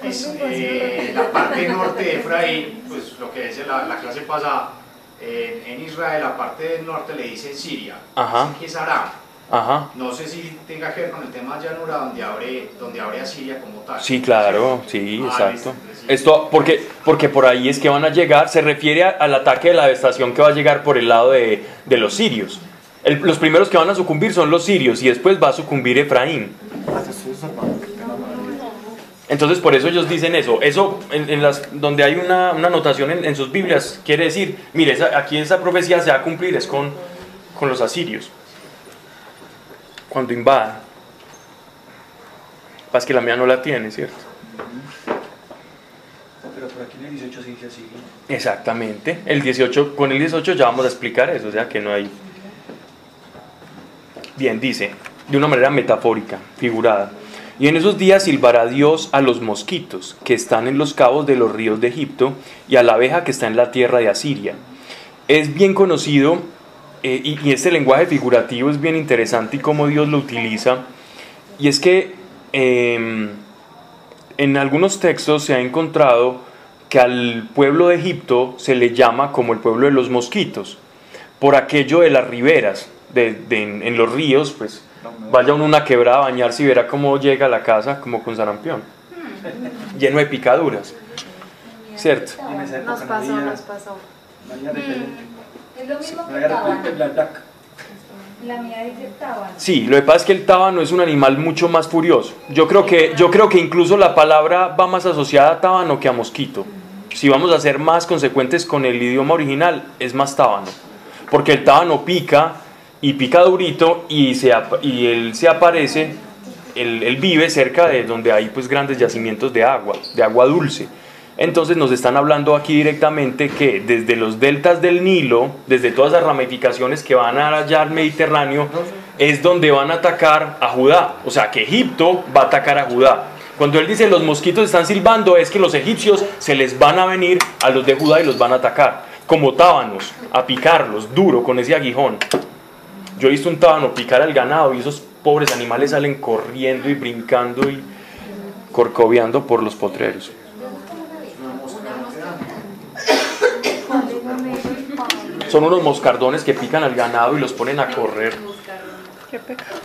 pues, eh, la parte norte de Efraín, pues lo que dice la, la clase pasada, eh, en Israel la parte del norte le dicen Siria, Ajá. dicen que es Aram. Ajá. No sé si tenga que ver con el tema de llanura donde abre, donde abre a Siria como tal. Sí, claro, sí, Ah, exacto. Esto, porque, porque por ahí es que van a llegar, se refiere a- al ataque de la devastación que va a llegar por el lado de, de los sirios. El- los primeros que van a sucumbir son los sirios y después va a sucumbir Efraín. Ah, te estoy observando, qué pena, madre. Entonces por eso ellos dicen eso. Eso en, en las, donde hay una, una anotación en, en sus Biblias quiere decir, mire, esa- aquí esa profecía se va a cumplir, es con, con los asirios. Cuando invadan. Pasa que la mía no la tiene, ¿cierto? Pero por aquí en el 18 sí dice así. Exactamente. El 18, con el 18 ya vamos a explicar eso, o sea que no hay... Bien, dice, de una manera metafórica, figurada. Y en esos días silbará Dios a los mosquitos que están en los cabos de los ríos de Egipto y a la abeja que está en la tierra de Asiria. Es bien conocido eh, y, este lenguaje figurativo es bien interesante y cómo Dios lo utiliza. Y es que em, en algunos textos se ha encontrado que al pueblo de Egipto se le llama como el pueblo de los mosquitos, por aquello de las riberas, de, en los ríos, pues vaya uno a una quebrada a bañarse y verá cómo llega a la casa como con sarampión, lleno de picaduras, ¿cierto? Nos no pasó, nos pasó. Es lo mismo que. La mía dice tábano. Sí, lo que pasa es que el tábano es un animal mucho más furioso. Yo creo que, yo creo que incluso la palabra va más asociada a tábano que a mosquito. Si vamos a ser más consecuentes con el idioma original, es más tábano. Porque el tábano pica y pica durito y, se, y él se aparece, él, él vive cerca de donde hay pues grandes yacimientos de agua, de agua dulce. Entonces nos están hablando aquí directamente que desde los deltas del Nilo, desde todas las ramificaciones que van allá al Mediterráneo, es donde van a atacar a Judá. O sea, que Egipto va a atacar a Judá. Cuando él dice los mosquitos están silbando, es que los egipcios se les van a venir a los de Judá y los van a atacar, como tábanos, a picarlos duro con ese aguijón. Yo he visto un tábano picar al ganado y esos pobres animales salen corriendo y brincando y corcoveando por los potreros. Son unos moscardones que pican al ganado y los ponen a correr. Qué pecado.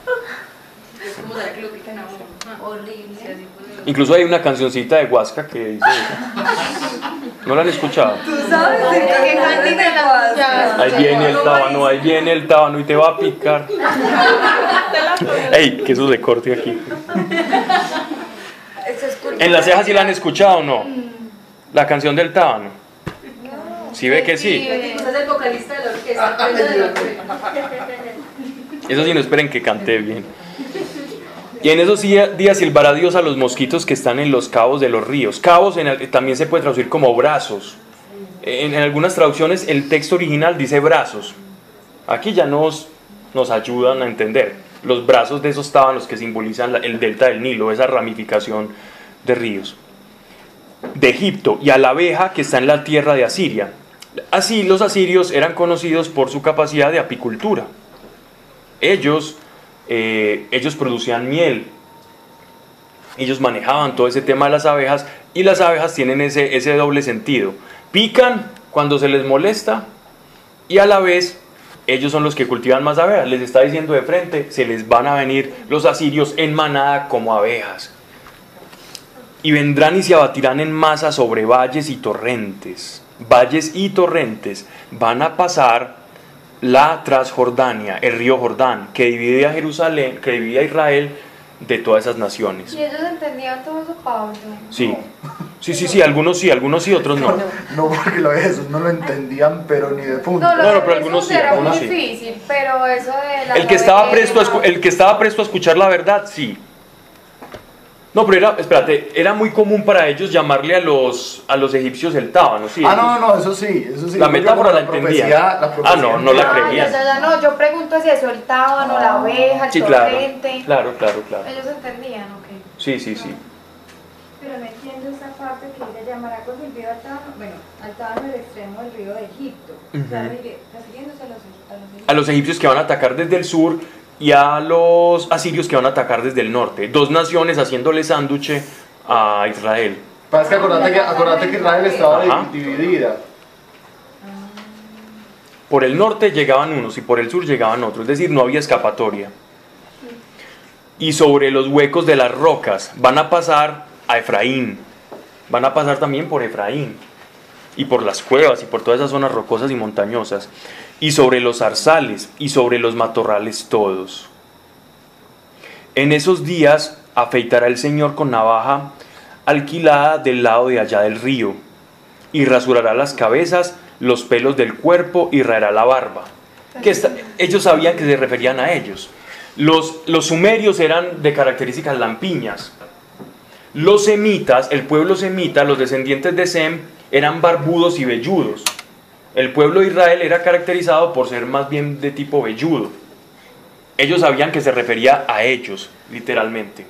Es como será que lo pican a uno. Horrible. Incluso hay una cancioncita de Huasca que dice... ¿No la han escuchado? ¿Sabes de qué cantina la Ahí viene el tábano, ahí viene el tábano y te va a picar. ¡Ey! Que eso se corte aquí. ¿En las cejas sí la han escuchado o no? La canción del tábano. ¿Sí ve que sí? El vocalista de de la orquesta. Eso sí, no esperen que cante bien. Y en esos día- días silbará Dios a los mosquitos que están en los cabos de los ríos. Cabos en el- también se puede traducir como brazos. En, algunas traducciones el texto original dice brazos. Aquí ya nos, nos ayudan a entender. Los brazos de esos tábanos que simbolizan el delta del Nilo, esa ramificación de ríos. De Egipto y a la abeja que está en la tierra de Asiria. Así los asirios eran conocidos por su capacidad de apicultura ellos, eh, ellos producían miel, ellos manejaban todo ese tema de las abejas y las abejas tienen ese, ese doble sentido. Pican cuando se les molesta y a la vez ellos son los que cultivan más abejas. Les está diciendo de frente, se les van a venir los asirios en manada como abejas. Y vendrán y se abatirán en masa sobre valles y torrentes. Valles y torrentes van a pasar la Transjordania, el río Jordán, que divide a Jerusalén, que divide a Israel de todas esas naciones. Y ellos entendían todo eso, Pablo. Sí, sí, sí, sí, algunos sí, algunos sí, otros no. No, porque lo de Jesús no lo entendían, pero ni de punto. No, No, pero algunos sí, era algunos muy sí. difícil, pero eso de la El que estaba presto a, escu- el que estaba presto a escuchar la verdad, sí. No, pero era, espérate, era muy común para ellos llamarle a los, a los egipcios el tábano, sí. Ah, no, no, no, eso sí, eso sí. La Yo metáfora la entendía. profecía- la Ah, profecía no, no la Ah, creían. ya, ya, no, yo pregunto si eso, el tábano, la oveja, el Sí, claro, torrente. claro, claro, claro. Ellos entendían, ok. Sí, sí, sí. Pero no entiendo esa parte que dice llamará con silbido al tábano, bueno, al tábano del extremo del río de Egipto. O sea, refiriéndose a los, a los egipcios. a los egipcios que van a atacar desde el sur y a los asirios que van a atacar desde el norte. Dos naciones haciéndole sánduche a Israel. Pasa que acordate que, acordate que Israel estaba Ajá. dividida. Por el norte llegaban unos y por el sur llegaban otros, es decir, no había escapatoria. Y sobre los huecos de las rocas van a pasar a Efraín, van a pasar también por Efraín, y por las cuevas y por todas esas zonas rocosas y montañosas, y sobre los zarzales y sobre los matorrales todos. En esos días afeitará el Señor con navaja alquilada del lado de allá del río, y rasurará las cabezas, los pelos del cuerpo y raerá la barba. Que ellos sabían que se referían a ellos. Los, los sumerios eran de características lampiñas. Los semitas, el pueblo semita, los descendientes de Sem, eran barbudos y velludos. El pueblo de Israel era caracterizado por ser más bien de tipo velludo. Ellos sabían que se refería a ellos, literalmente.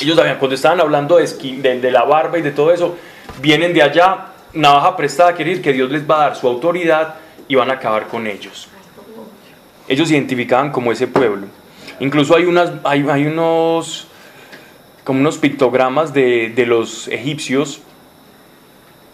Ellos sabían, cuando estaban hablando de, esqui- de, la barba y de todo eso, vienen de allá, navaja prestada, quiere decir que Dios les va a dar su autoridad y van a acabar con ellos. Ellos se identificaban como ese pueblo. Incluso hay, unas, hay, unos, como unos pictogramas de los egipcios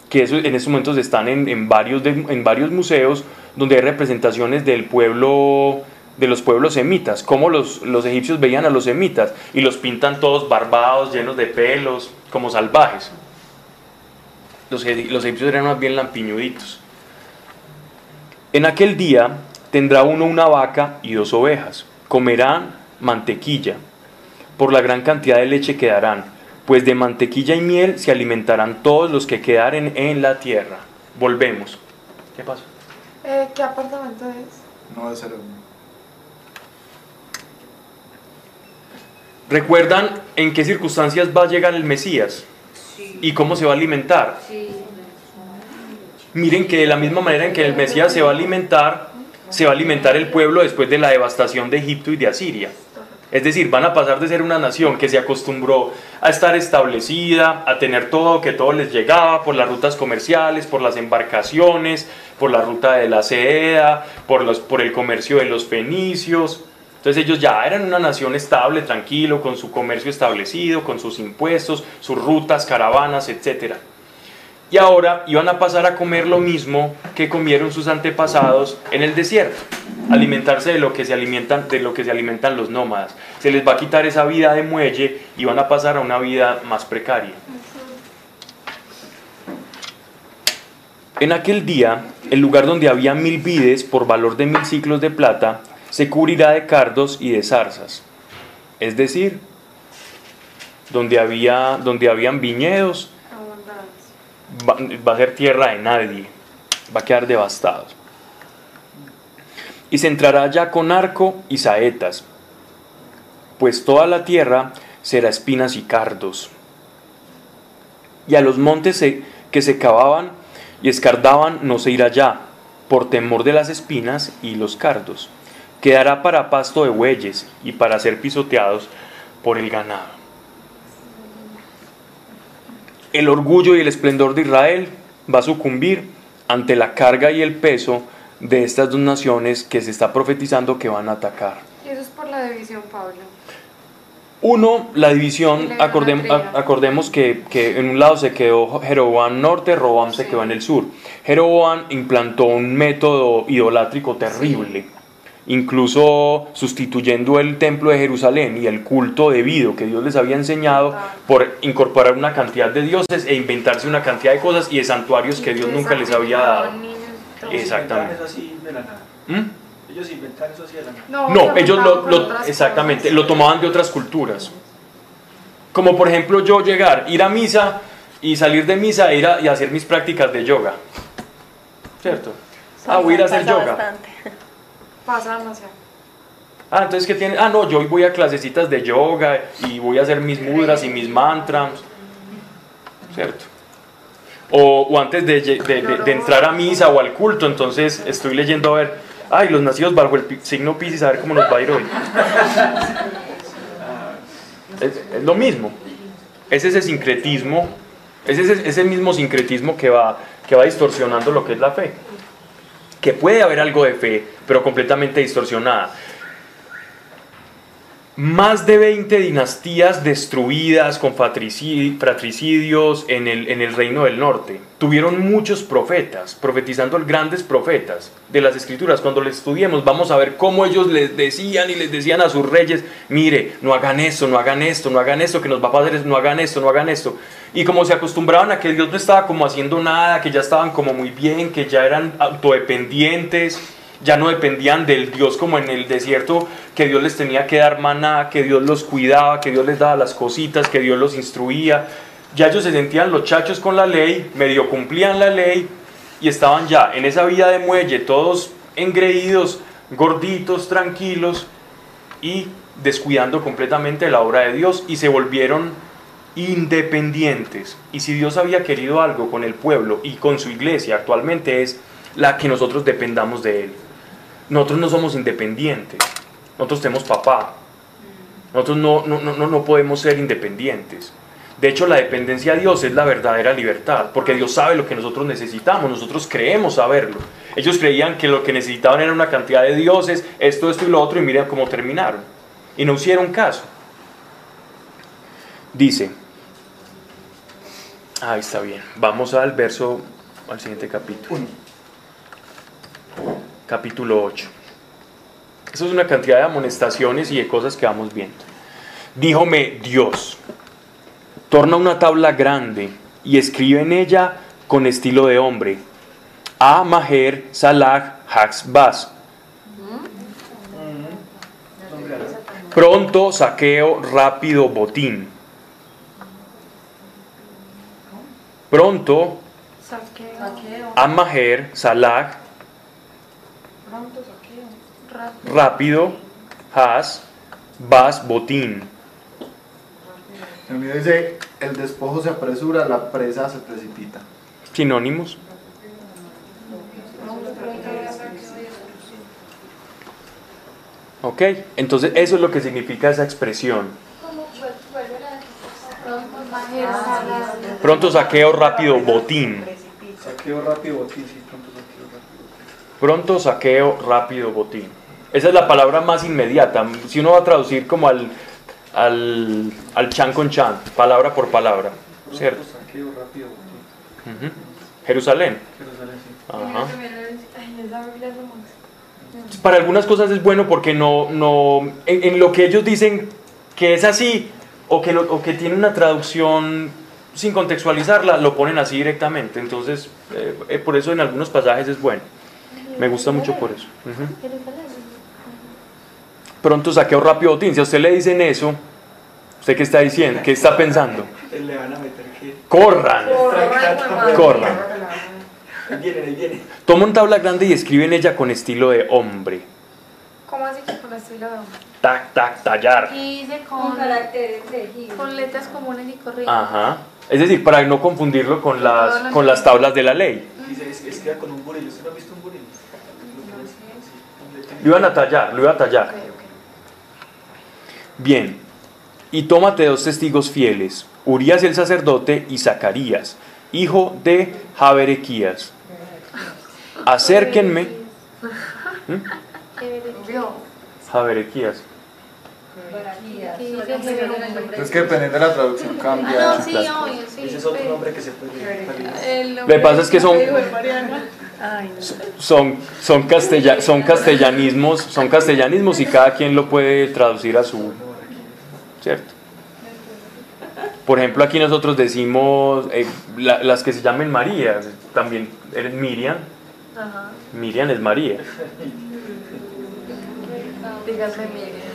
que en estos momentos están en, varios en varios museos donde hay representaciones del pueblo de los pueblos semitas, cómo los, los egipcios veían a los semitas y los pintan todos barbados, llenos de pelos, como salvajes. Los, los egipcios eran más bien lampiñuditos. En aquel día tendrá uno una vaca y dos ovejas, comerán mantequilla, por la gran cantidad de leche que darán, pues de mantequilla y miel se alimentarán todos los que quedaren en la tierra. Volvemos. ¿Qué pasó? Eh, ¿Qué apartamento es? No va a ser un... ¿Recuerdan en qué circunstancias va a llegar el Mesías? ¿Y cómo se va a alimentar? Miren que de la misma manera en que el Mesías se va a alimentar, se va a alimentar el pueblo después de la devastación de Egipto y de Asiria. Es decir, van a pasar de ser una nación que se acostumbró a estar establecida, a tener todo, que todo les llegaba por las rutas comerciales, por las embarcaciones, por la ruta de la seda, por, los, por el comercio de los fenicios. Entonces ellos ya eran una nación estable, tranquilo, con su comercio establecido, con sus impuestos, sus rutas, caravanas, etc. Y ahora iban a pasar a comer lo mismo que comieron sus antepasados en el desierto, alimentarse de lo que se alimentan, de lo que se alimentan los nómadas. Se les va a quitar esa vida de muelle y van a pasar a una vida más precaria. En aquel día, el lugar donde había mil vides por valor de mil ciclos de plata, se cubrirá de cardos y de zarzas. Es decir, donde, había, donde habían viñedos, va, a ser tierra de nadie, va a quedar devastado. Y se entrará ya con arco y saetas, pues toda la tierra será espinas y cardos. Y a los montes que se cavaban y escardaban no se irá ya, por temor de las espinas y los cardos. Quedará para pasto de bueyes y para ser pisoteados por el ganado. El orgullo y el esplendor de Israel va a sucumbir ante la carga y el peso de estas dos naciones que se está profetizando que van a atacar. Y eso es por la división, Pablo. Uno, la división, acordem- acordemos que, que en un lado se quedó Jeroboam norte, Roboam se Sí. quedó en el sur. Jeroboam implantó un método idolátrico terrible, incluso sustituyendo el templo de Jerusalén y el culto debido que Dios les había enseñado por incorporar una cantidad de dioses e inventarse una cantidad de cosas y de santuarios que Dios nunca les había dado. Exactamente. ¿Mm? Ellos inventaron eso así de la nada. No, ellos lo, exactamente, lo tomaban de otras culturas. Como por ejemplo yo llegar, ir a misa y salir de misa e ir a, y hacer mis prácticas de yoga. ¿Cierto? Ah, voy a ir a hacer yoga. bastante. Pasa demasiado. Ah, entonces ¿qué tiene? Ah, no, yo hoy voy a clasecitas de yoga y voy a hacer mis mudras y mis mantras. ¿Cierto? O, antes de, entrar a misa o al culto, entonces estoy leyendo a ver, ay, los nacidos bajo el signo Pisces, a ver cómo nos va a ir hoy. Es, es lo mismo. Es ese sincretismo, es ese, ese mismo sincretismo que va, que va distorsionando lo que es la fe. Que puede haber algo de fe, pero completamente distorsionada. Más de 20 dinastías destruidas con fratricidi- fratricidios en el, reino del norte. Tuvieron muchos profetas, profetizando grandes profetas de las escrituras. Cuando les estudiemos vamos a ver cómo ellos les decían y les decían a sus reyes, mire, no hagan esto, no hagan esto, no hagan esto, que nos va a pasar no hagan esto, no hagan esto. Y como se acostumbraban a que Dios no estaba como haciendo nada, que ya estaban como muy bien, que ya eran autodependientes, ya no dependían del Dios como en el desierto, que Dios les tenía que dar maná, que Dios los cuidaba, que Dios les daba las cositas, que Dios los instruía. Ya ellos se sentían los chachos con la ley, medio cumplían la ley y estaban ya en esa vida de muelle, todos engreídos, gorditos, tranquilos y descuidando completamente la obra de Dios y se volvieron independientes. Y si Dios había querido algo con el pueblo y con su iglesia actualmente es la que nosotros dependamos de Él. Nosotros no somos independientes, nosotros tenemos papá. Nosotros no, no, no, no podemos ser independientes. De hecho, la dependencia a Dios es la verdadera libertad, porque Dios sabe lo que nosotros necesitamos, nosotros creemos saberlo. Ellos creían que lo que necesitaban era una cantidad de dioses, esto, esto y lo otro, y miren cómo terminaron. Y no hicieron caso. Dice, ahí está bien, vamos al verso, al siguiente capítulo. Capítulo 8. Eso es una cantidad de amonestaciones y de cosas que vamos viendo. Díjome Dios, torna una tabla grande y escribe en ella con estilo de hombre. A Maher Salah Haxbas. Pronto saqueo rápido botín. Pronto Saqueo. a Maher Salah. Rápido. rápido Has Bas botín. El mío dice, el despojo se apresura, la presa se precipita. Sinónimos. Ok, entonces eso es lo que significa esa expresión. Pronto saqueo rápido botín. Saqueo rápido, botín, sí. Pronto saqueo rápido botín. Esa es la palabra más inmediata. Si uno va a traducir como al, al, al chan con chan, palabra por palabra. ¿Cierto? Saqueo rápido, botín. Jerusalén. Sí. Ajá. Para algunas cosas es bueno porque no, no en, en lo que ellos dicen que es así o que, lo- o que tiene una traducción sin contextualizarla, lo ponen así directamente. Entonces, eh, eh, por eso en algunos pasajes es bueno. Me gusta mucho por eso. Pronto saqueo rápido botín. Si a usted le dicen eso, ¿usted qué está diciendo? ¿Qué está pensando? Le van a meter que. Corran, corran. Ahí vienen, ahí vienen. Toma una tabla grande y escribe en ella con estilo de hombre. ¿Cómo así que con estilo de hombre? Tac, tac, tallar. Y dice Con con, caracteres con letras comunes y corrientes. Ajá. Es decir, para no confundirlo con las, con las tablas de la ley. Dice, es, que con un buril. ¿Usted no ha visto un buril? Lo iban a tallar, lo iba a tallar. Bien. Y tómate dos testigos fieles, Urias el sacerdote y Zacarías, hijo de Jaberequías. Acérquenme. Vio. Jaberequías. Es que dependiendo de la traducción No, cambia. sí, obvio, sí. Ese es otro nombre que se puede. Lo que pasa es que son, Ay, no. son, son, castella- son castellanismos, son castellanismos y cada quien lo puede traducir a su, ¿cierto? Por ejemplo, aquí nosotros decimos eh, la- las que se llamen María, también eres Miriam, Ajá. Miriam es María. Dígame, mire.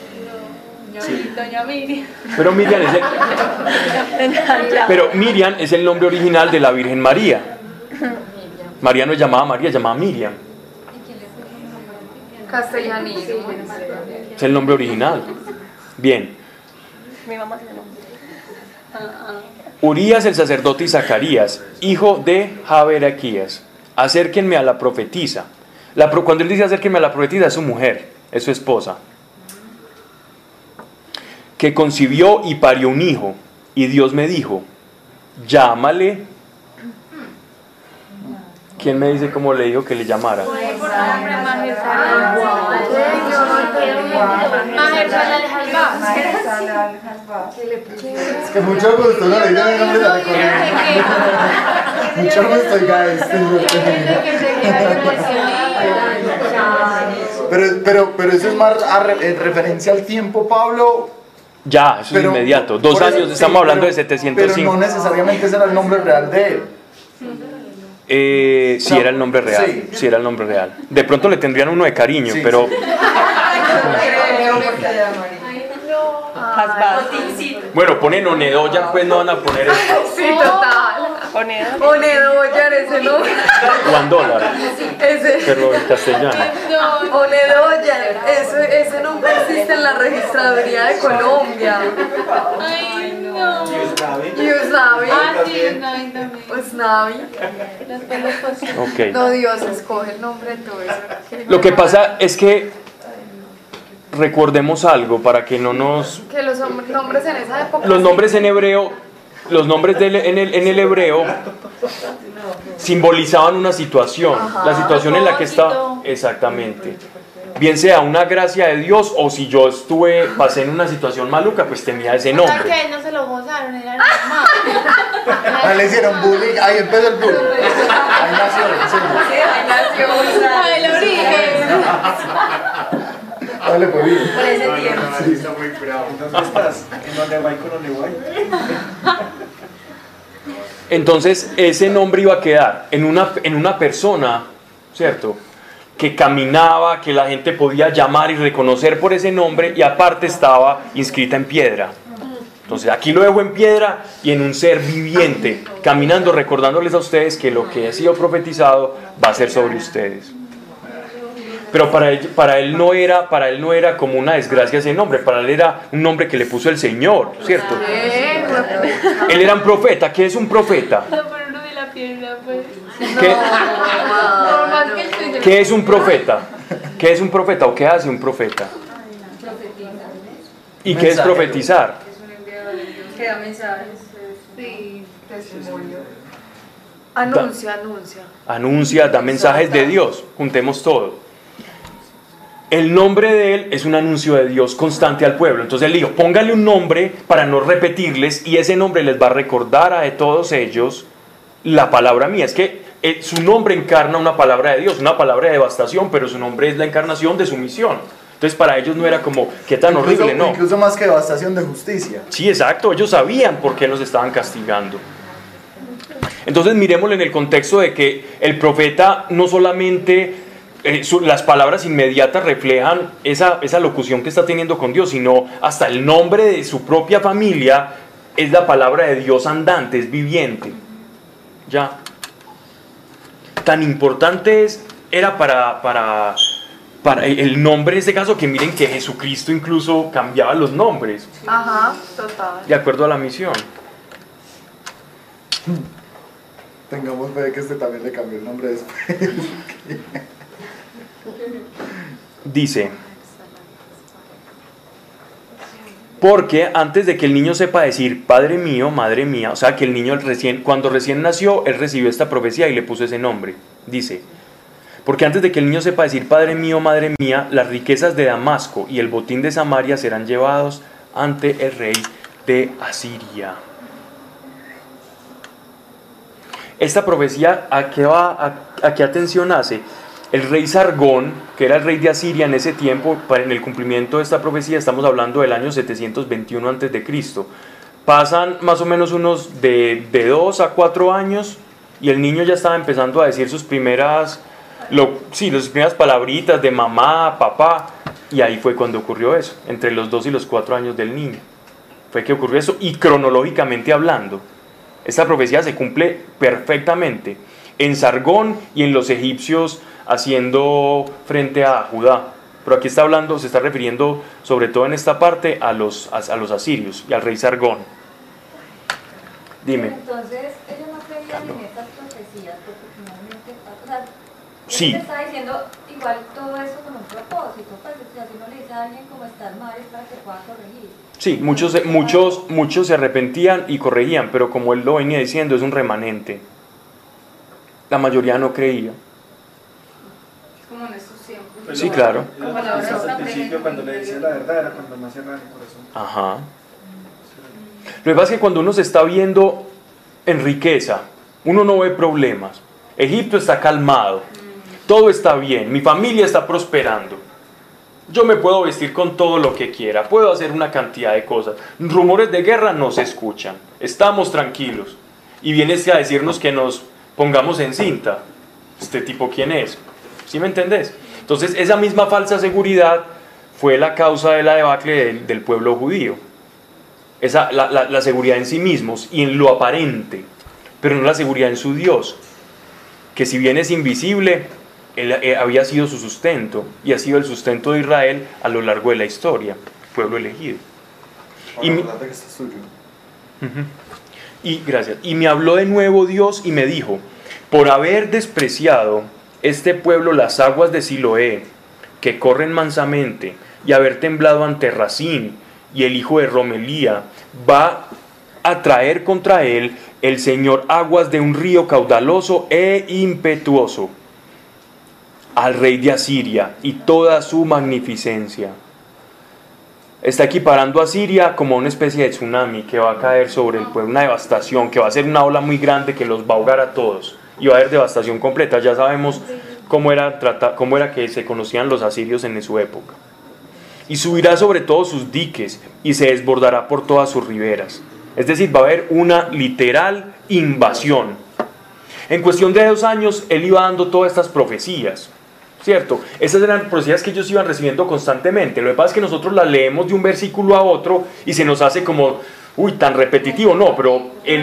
Doña Miriam. Pero Miriam, es el, pero Miriam es el nombre original de la Virgen María. María no es llamada María, es llamada Miriam. Castellanismo. Es el nombre original. Bien. Mi mamá se llama. Urias el sacerdote y Zacarías, hijo de Jaberaquías. Acérquenme a la profetisa. La pro- cuando él dice acérquenme a la profetisa, es su mujer, es su esposa. Que concibió y parió un hijo. Y Dios me dijo, llámale. ¿Quién me dice cómo le dijo que le llamara? Es que mucho gusto, no le digan el nombre de la. Mucho gusto, guys. Pero, pero, pero eso es más a re- en referencia al tiempo, Pablo. Ya, eso Pero, es inmediato. Dos eso- años, sí, estamos hablando pero- de Pero 705. no necesariamente ese era el nombre real de él. Eh, sí, era el nombre real. Sí. Sí. era el nombre real. De pronto le tendrían uno de cariño, Sí, pero bueno, ponen Onedoya, pues no van a poner Sí, total. Onedo. Onedoyan, ese nombre. Juan Dólar, Ese. pero en castellano. Onedoyan, ese, ese nombre existe en la registraduría de Colombia. Ay, no. Yugoslavi. Yugoslavi. Ah, sí, también. Pues Navi. Después lo cosí. Ok. No, Dios, escoge el nombre de todo eso. Lo que pasa es que recordemos algo para que no nos Que los nombres en esa época. los nombres en hebreo, los nombres del- en, el, en el hebreo simbolizaban una situación, Ajá. la situación en la que está exactamente. Bien sea una gracia de Dios o si yo estuve, pasé en una situación maluca, pues tenía ese O sea nombre. que a él no se lo gozaron, era normal. Ahí le hicieron bullying, ahí empezó el bullying. Ahí nació, sí. Ah, el origen. Dale, pues bien. Por ese No, no, tiempo. no, ahí está muy bravo. ¿Dónde estás? ¿En dónde voy con dónde voy? Entonces ese nombre iba a quedar en una, en una persona, ¿cierto? Que caminaba, que la gente podía llamar y reconocer por ese nombre y aparte estaba inscrita en piedra. Entonces aquí lo dejo en piedra y en un ser viviente, caminando, recordándoles a ustedes que lo que ha sido profetizado va a ser sobre ustedes. Pero para él, para él no era, para él no era como una desgracia ese nombre, para él era un nombre que le puso el Señor, ¿cierto? Él era un profeta, ¿qué es un profeta? No, pero no de la piedra, pues. ¿Qué, Por más que el tuyo. Qué es un profeta? ¿Qué es un profeta o qué hace un profeta? ¿Y qué es profetizar? Que da mensajes. Sí. Testimonio. Anuncia, anuncia. Anuncia, da mensajes de Dios, juntemos todo. El nombre de él es un anuncio de Dios constante al pueblo. Entonces él dijo, póngale un nombre para no repetirles y ese nombre les va a recordar a todos ellos la palabra mía. Es que eh, su nombre encarna una palabra de Dios, una palabra de devastación, pero su nombre es la encarnación de su misión. Entonces para ellos no era como, qué tan Incluso- horrible, no. Incluso más que devastación de justicia. Sí, exacto, ellos sabían por qué los estaban castigando. Entonces miremoslo en el contexto de que el profeta no solamente eh, su- las palabras inmediatas reflejan esa, esa locución que está teniendo con Dios, sino hasta el nombre de su propia familia es la palabra de Dios andante, es viviente. Ya. Tan importante es, era para, para, para el nombre en este caso que miren que Jesucristo incluso cambiaba los nombres Ajá, total. de acuerdo a la misión. Tengamos fe de que este también le cambió el nombre después. Dice, porque antes de que el niño sepa decir, Padre mío, Madre mía, o sea que el niño recién, cuando recién nació, él recibió esta profecía y le puso ese nombre. Dice, porque antes de que el niño sepa decir, Padre mío, Madre mía, las riquezas de Damasco y el botín de Samaria serán llevados ante el rey de Asiria. Esta profecía, ¿a qué, va, a, a qué atención hace? El rey Sargón, que era el rey de Asiria en ese tiempo, en el cumplimiento de esta profecía, estamos hablando del año 721 a.C. Pasan más o menos unos de, de dos a cuatro años y el niño ya estaba empezando a decir sus primeras, lo, sí, las primeras palabritas de mamá, papá, y ahí fue cuando ocurrió eso, entre los dos y los cuatro años del niño. Fue que ocurrió eso, y cronológicamente hablando, esta profecía se cumple perfectamente en Sargón y en los egipcios haciendo frente a Judá. Pero aquí está hablando, se está refiriendo sobre todo en esta parte a los, a, a los asirios y al rey Sargón. Dime. Entonces, ellos no creían en estas profecías porque finalmente, o sea, Sí. está diciendo igual todo eso con un propósito, pues si uno le dice a alguien como estás mal es para que pueda corregir. Sí, muchos, muchos, muchos se arrepentían y corregían, pero como él lo venía diciendo, es un remanente. La mayoría no creía. Como en estos tiempos. Pues Sí, claro. Como la hasta hora al principio, cuando le decía la verdad, era cuando más cerraba el corazón. Ajá. Lo que pasa es que cuando uno se está viendo en riqueza, uno no ve problemas. Egipto está calmado, todo está bien, mi familia está prosperando. Yo me puedo vestir con todo lo que quiera, puedo hacer una cantidad de cosas. Rumores de guerra no se escuchan, estamos tranquilos. Y vienes a decirnos que nos, pongamos en cinta. ¿Este tipo quién es? ¿Sí me entendés? Entonces, esa misma falsa seguridad fue la causa de la debacle del, del pueblo judío. Esa, la, la- la seguridad en sí mismos y en lo aparente, pero no la seguridad en su Dios, que si bien es invisible, él, eh, había sido su sustento y ha sido el sustento de Israel a lo largo de la historia, pueblo elegido. Y mi- Acordate que este. Y gracias. Y me habló de nuevo Dios y me dijo, por haber despreciado este pueblo las aguas de Siloé, que corren mansamente, y haber temblado ante Racín y el hijo de Romelía, va a traer contra él el Señor aguas de un río caudaloso e impetuoso, al rey de Asiria y toda su magnificencia. Está equiparando a Siria como una especie de tsunami que va a caer sobre el pueblo, una devastación, que va a ser una ola muy grande que los va a ahogar a todos y va a haber devastación completa. Ya sabemos cómo era, trata- cómo era que se conocían los asirios en su época. Y subirá sobre todos sus diques y se desbordará por todas sus riberas. Es decir, va a haber una literal invasión. En cuestión de dos años, él iba dando todas estas profecías. ¿Cierto? Esas eran profecías que ellos iban recibiendo constantemente. Lo que pasa es que nosotros las leemos de un versículo a otro y se nos hace como, uy, tan repetitivo. No, pero él,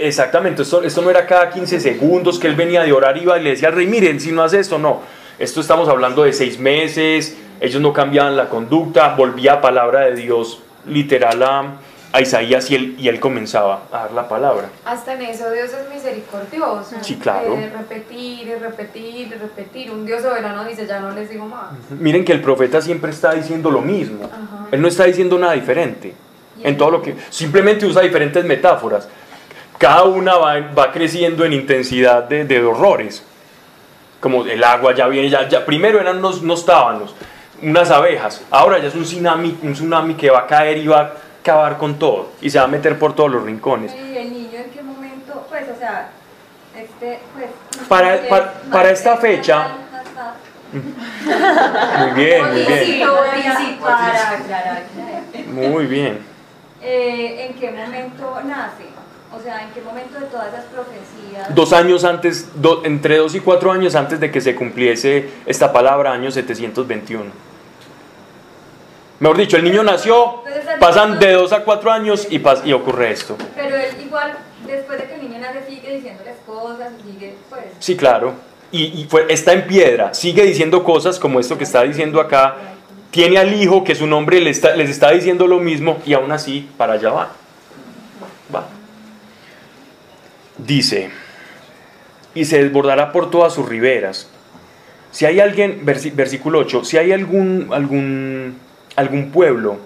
Exactamente, esto, esto no era cada 15 segundos que él venía de orar, iba y le decía al rey, miren, si no hace esto, no. Esto estamos hablando de seis meses, ellos no cambiaban la conducta, volvía palabra de Dios literal a, a Isaías y él, y él comenzaba a dar la palabra. Hasta en eso Dios es misericordioso. Sí, claro. Eh, repetir y repetir y repetir. Un Dios soberano dice, ya no les digo más. Miren que el profeta siempre está diciendo lo mismo, él no está diciendo nada diferente en todo lo que, simplemente usa diferentes metáforas. Cada una va, va creciendo en intensidad de, de horrores. Como el agua ya viene, ya, ya primero eran unos, unos tábanos, unas abejas, ahora ya es un tsunami, un tsunami que va a caer y va a acabar con todo y se va a meter por todos los rincones. ¿Y el niño en qué momento? Pues, o sea, este, pues. Para- para- para esta fecha- Muy bien, muy bien, Sí, sí, para aclarar. muy bien. Eh, ¿En qué momento nace? O sea, ¿en qué momento de todas esas profecías? Dos años antes, do- entre dos y cuatro años antes de que se cumpliese esta palabra, año 721. Mejor dicho, el niño nació, pasan de dos a cuatro años y, pas- y ocurre esto. Pero él igual, después de que el niño nace, sigue diciéndoles cosas, sigue, pues. Sí, claro. Y, y fue- está en piedra, sigue diciendo cosas como esto que está diciendo acá. Tiene al hijo que su nombre le está- les está diciendo lo mismo y aún así para allá. Va. Dice, y se desbordará por todas sus riberas. Si hay alguien, versículo 8, si hay algún, algún, algún pueblo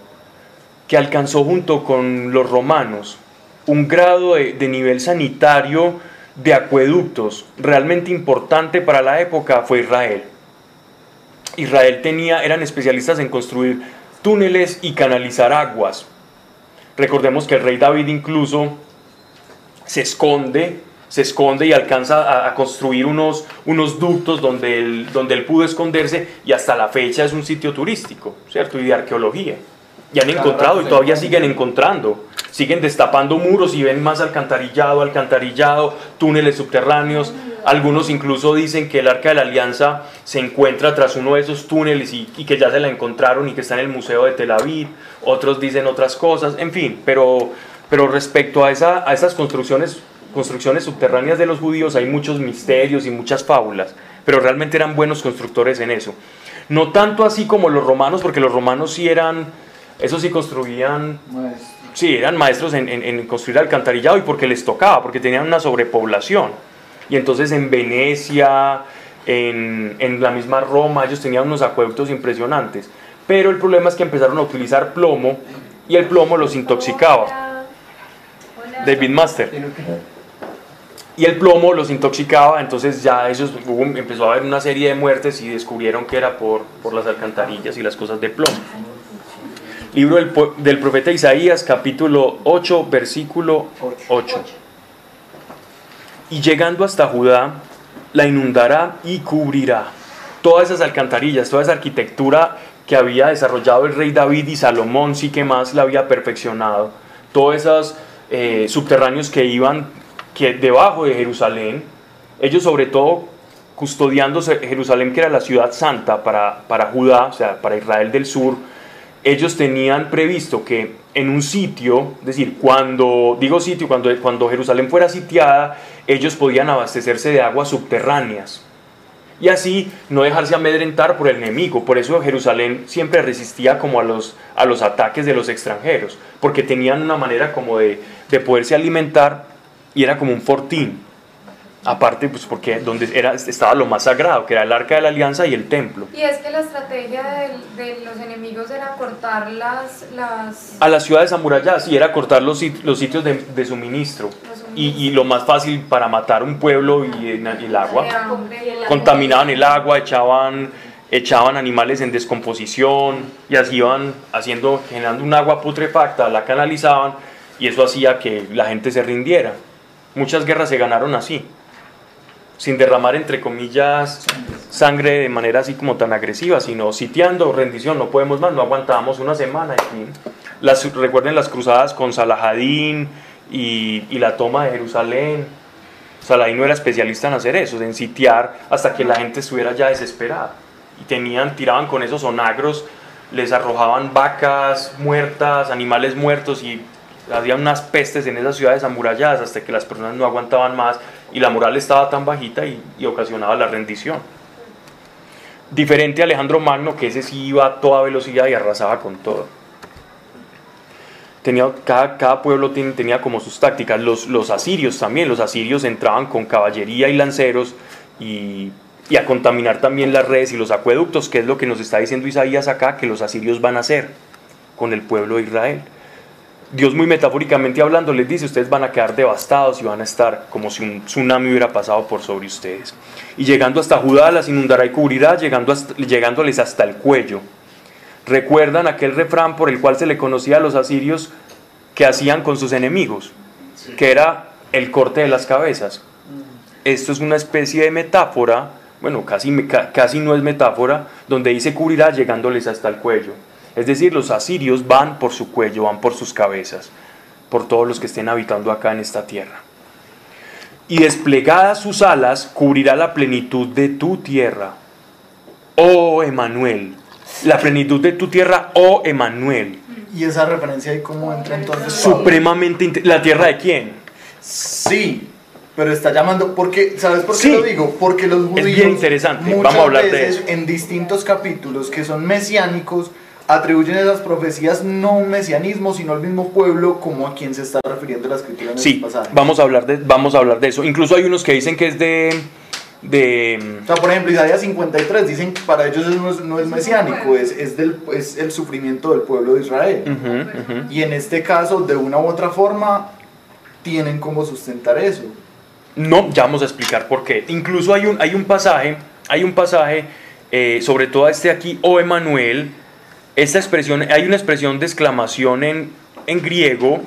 que alcanzó junto con los romanos un grado de, de nivel sanitario de acueductos realmente importante para la época fue Israel. Israel tenía, eran especialistas en construir túneles y canalizar aguas. Recordemos que el rey David incluso se esconde, se esconde y alcanza a, a construir unos, unos ductos donde él, donde él pudo esconderse y hasta la fecha es un sitio turístico, ¿cierto? Y de arqueología. Y han encontrado y todavía siguen encontrando. Siguen destapando muros y ven más alcantarillado, alcantarillado, túneles subterráneos. Algunos incluso dicen que el Arca de la Alianza se encuentra tras uno de esos túneles y, y que ya se la encontraron y que está en el Museo de Tel Aviv. Otros dicen otras cosas, en fin. Pero, pero respecto a, esa, a esas construcciones, construcciones subterráneas de los judíos hay muchos misterios y muchas fábulas. Pero realmente eran buenos constructores en eso. No tanto así como los romanos, porque los romanos sí eran, esos sí construían Maestro. Sí, eran maestros en, en- en construir alcantarillado y porque les tocaba, porque tenían una sobrepoblación. Y entonces en Venecia, en, en la misma Roma, ellos tenían unos acueductos impresionantes. Pero el problema es que empezaron a utilizar plomo y el plomo los intoxicaba. David Master. Y el plomo los intoxicaba, entonces ya ellos, empezó a haber una serie de muertes y descubrieron que era por, por las alcantarillas y las cosas de plomo. Libro del, del profeta Isaías, capítulo 8, versículo 8. Y llegando hasta Judá, la inundará y cubrirá. Todas esas alcantarillas, toda esa arquitectura que había desarrollado el rey David y Salomón, sí que más la había perfeccionado. Todos esos eh, subterráneos que iban que debajo de Jerusalén, ellos sobre todo custodiando Jerusalén, que era la ciudad santa para, para Judá, o sea, para Israel del sur, ellos tenían previsto que en un sitio, es decir, cuando, digo sitio, cuando, cuando Jerusalén fuera sitiada, ellos podían abastecerse de aguas subterráneas y así no dejarse amedrentar por el enemigo. Por eso Jerusalén siempre resistía como a los, a los ataques de los extranjeros, porque tenían una manera como de, de poderse alimentar y era como un fortín. Aparte, pues porque donde era, estaba lo más sagrado, que era el arca de la alianza y el templo. Y es que la estrategia de, de los enemigos era cortar las, las... A las ciudades amuralladas, y era cortar los, los sitios de, de suministro. Y, y, lo más fácil para matar un pueblo y, el agua. Contaminaban el agua, echaban, echaban animales en descomposición y así iban haciendo, generando un agua putrefacta, la canalizaban y eso hacía que la gente se rindiera. Muchas guerras se ganaron así sin derramar, entre comillas, sangre de manera así como tan agresiva, sino sitiando, rendición, no podemos más, no aguantábamos una semana. Las, recuerden las cruzadas con Salahadín y, y, la toma de Jerusalén. Saladín no era especialista en hacer eso, en sitiar hasta que la gente estuviera ya desesperada. Y tenían, tiraban con esos onagros, les arrojaban vacas muertas, animales muertos y había unas pestes en esas ciudades amuralladas hasta que las personas no aguantaban más y la moral estaba tan bajita y, ocasionaba la rendición. Diferente a Alejandro Magno, que ese sí iba a toda velocidad y arrasaba con todo. Tenía, cada, cada pueblo tenía como sus tácticas. Los, los asirios también, los asirios entraban con caballería y lanceros y, y a contaminar también las redes y los acueductos, que es lo que nos está diciendo Isaías acá, que los asirios van a hacer con el pueblo de Israel. Dios muy metafóricamente hablando les dice, ustedes van a quedar devastados y van a estar como si un tsunami hubiera pasado por sobre ustedes. Y llegando hasta Judá las inundará y cubrirá, llegando llegándoles hasta el cuello. ¿Recuerdan aquel refrán por el cual se le conocía a los asirios que hacían con sus enemigos? Que era el corte de las cabezas. Esto es una especie de metáfora, bueno, casi, casi no es metáfora, donde dice cubrirá llegándoles hasta el cuello. Es decir, los asirios van por su cuello, van por sus cabezas, por todos los que estén habitando acá en esta tierra. Y desplegadas sus alas, cubrirá la plenitud de tu tierra. Oh Emanuel, la plenitud de tu tierra, oh Emanuel. ¿Y esa referencia ahí cómo entra entonces? Supremamente. ¿La tierra de quién? Sí, pero está llamando, porque, ¿sabes por qué lo digo? Porque los judíos, es bien interesante. Vamos a hablar de eso. en distintos capítulos que son mesiánicos, atribuyen esas profecías no a un mesianismo, sino al mismo pueblo como a quien se está refiriendo la escritura en sí, pasaje. Vamos a, hablar de, vamos a hablar de eso. Incluso hay unos que dicen que es de... de o sea, por ejemplo, Isaías 53 dicen que para ellos no es, no es mesiánico, es, es, del, es el sufrimiento del pueblo de Israel. Y en este caso, de una u otra forma, tienen como sustentar eso. No, ya vamos a explicar por qué. Incluso hay un, hay un pasaje, hay un pasaje, eh, sobre todo este aquí, O Emanuel, esta expresión, hay una expresión de exclamación en, en griego,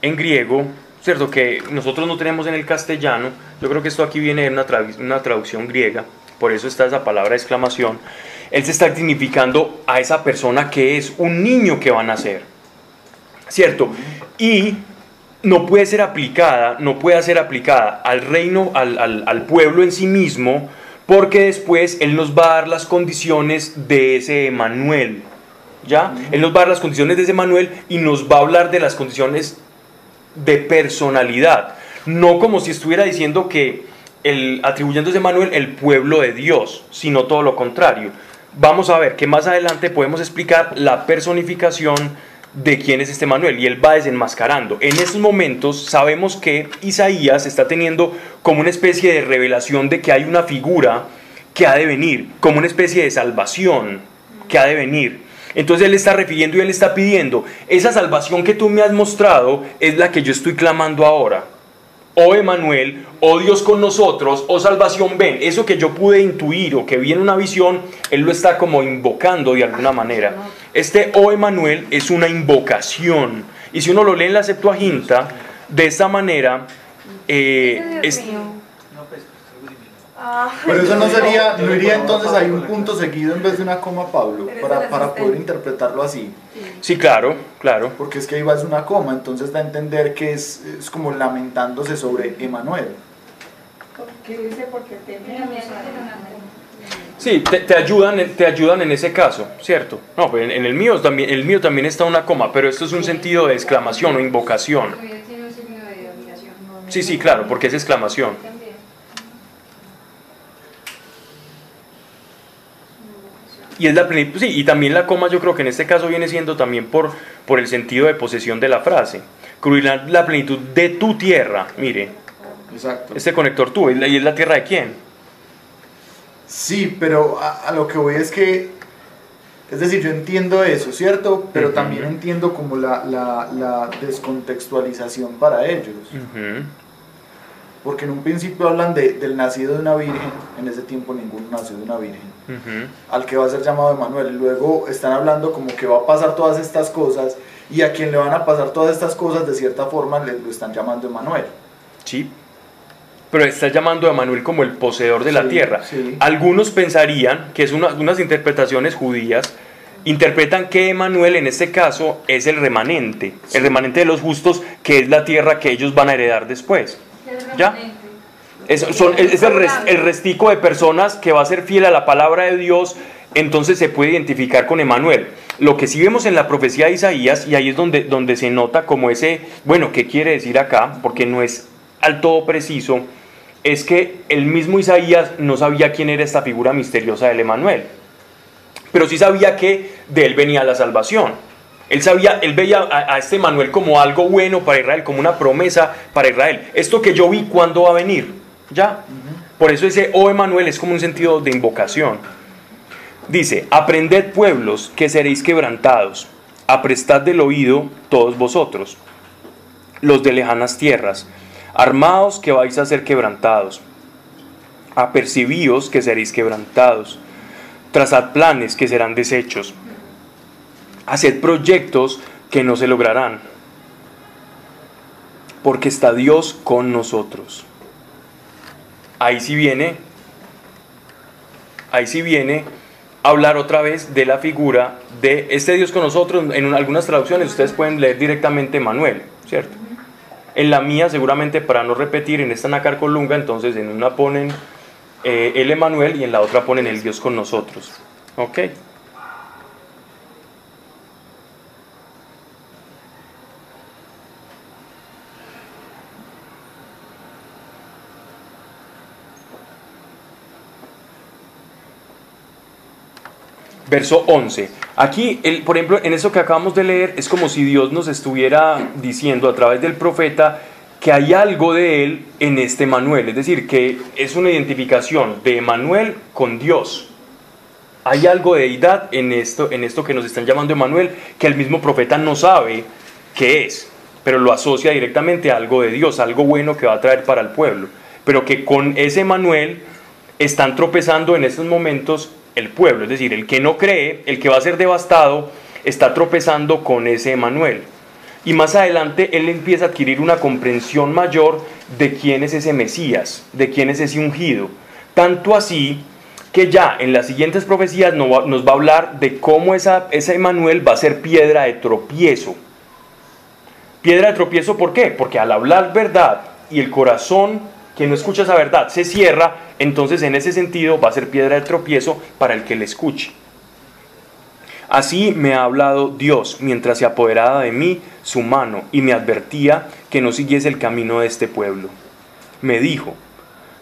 en griego, ¿cierto? Que nosotros no tenemos en el castellano. Yo creo que esto aquí viene de una, una traducción griega, por eso está esa palabra exclamación. Él se está significando a esa persona que es un niño que va a nacer, ¿cierto? Y no puede ser aplicada, no puede ser aplicada al reino, al, al, pueblo en sí mismo, porque después Él nos va a dar las condiciones de ese Emanuel. ¿Ya? Él nos va a dar las condiciones de ese Emanuel y nos va a hablar de las condiciones de personalidad. No como si estuviera diciendo que el, atribuyendo a ese Emanuel el pueblo de Dios, sino todo lo contrario. Vamos a ver que más adelante podemos explicar la personificación de quién es este Manuel y él va desenmascarando. En estos momentos sabemos que Isaías está teniendo como una especie de revelación de que hay una figura que ha de venir, como una especie de salvación que ha de venir. Entonces él está refiriendo y él está pidiendo, esa salvación que tú me has mostrado es la que yo estoy clamando ahora. Oh Emanuel, oh Dios con nosotros, oh salvación ven. Eso que yo pude intuir o que vi en una visión, él lo está como invocando de alguna manera. Este oh Emanuel es una invocación. Y si uno lo lee en la Septuaginta, de esta manera, eh, es, pero eso no sería, no iría entonces hay un punto seguido en vez de una coma, Pablo, para, para poder interpretarlo así. Sí, claro, claro. Porque es que ahí va es una coma, entonces da a entender que es, es como lamentándose sobre Emanuel. Sí, te, te ayudan, te ayudan en ese caso, ¿cierto? No, en, en el mío también, el mío también está una coma, pero esto es un sentido de exclamación o invocación. Sí, sí, claro, porque es exclamación. También. Y es la plenitud, sí, y también la coma yo creo que en este caso viene siendo también por, por el sentido de posesión de la frase. Cubrirá la plenitud de tu tierra, mire, Exacto. este conector tú, ¿y es la tierra de quién? Sí, pero a, a lo que voy es que, es decir, yo entiendo eso, ¿cierto? Pero también entiendo como la, la, la descontextualización para ellos. Porque en un principio hablan de, del nacido de una virgen, en ese tiempo ninguno nació de una virgen, Al que va a ser llamado Emanuel. Y luego están hablando como que va a pasar todas estas cosas y a quien le van a pasar todas estas cosas, de cierta forma, le lo están llamando Emanuel. Sí. Pero está llamando a Manuel como el poseedor de la tierra. sí. Algunos pensarían que es una- unas interpretaciones judías, interpretan que Emanuel en este caso es el remanente, el remanente de los justos, que es la tierra que ellos van a heredar después. ¿Ya? Es, son- es- es el, res- el restico de personas que va a ser fiel a la palabra de Dios, entonces se puede identificar con Emanuel. Lo que sí vemos en la profecía de Isaías, y ahí es donde, donde se nota como ese, bueno, ¿qué quiere decir acá? Porque no es al todo preciso, es que el mismo Isaías no sabía quién era esta figura misteriosa del Emanuel, pero sí sabía que de él venía la salvación. Él sabía, él veía a, a este Emanuel como algo bueno para Israel, como una promesa para Israel. Esto que yo vi, ¿cuándo va a venir? Ya. Por eso ese oh Emanuel es como un sentido de invocación. Dice, aprended pueblos que seréis quebrantados, aprestad del oído todos vosotros, los de lejanas tierras, armados que vais a ser quebrantados, apercibíos que seréis quebrantados, trazad planes que serán deshechos, haced proyectos que no se lograrán, porque está Dios con nosotros. Ahí sí viene, ahí sí viene hablar otra vez de la figura de este Dios con nosotros. En un- algunas traducciones ustedes pueden leer directamente Manuel, ¿cierto? En la mía, seguramente para no repetir, en esta Nácar Colunga, entonces en una ponen eh, el Emanuel y en la otra ponen el Dios con nosotros. ¿Ok? Verso 11. Aquí, el, por ejemplo, en eso que acabamos de leer, es como si Dios nos estuviera diciendo a través del profeta que hay algo de él en este Manuel, es decir, que es una identificación de Emanuel con Dios. Hay algo de deidad en esto, en esto que nos están llamando Emanuel, que el mismo profeta no sabe qué es, pero lo asocia directamente a algo de Dios, algo bueno que va a traer para el pueblo. Pero que con ese Emanuel están tropezando en estos momentos el pueblo, es decir, el que no cree, el que va a ser devastado, está tropezando con ese Emanuel. Y más adelante él empieza a adquirir una comprensión mayor de quién es ese Mesías, de quién es ese ungido. Tanto así que ya en las siguientes profecías nos va, a hablar de cómo esa, ese Emanuel va a ser piedra de tropiezo. Piedra de tropiezo, ¿por qué? Porque al hablar verdad y el corazón que no escucha esa verdad se cierra, entonces en ese sentido va a ser piedra de tropiezo para el que le escuche. Así me ha hablado Dios mientras se apoderaba de mí su mano y me advertía que no siguiese el camino de este pueblo. Me dijo,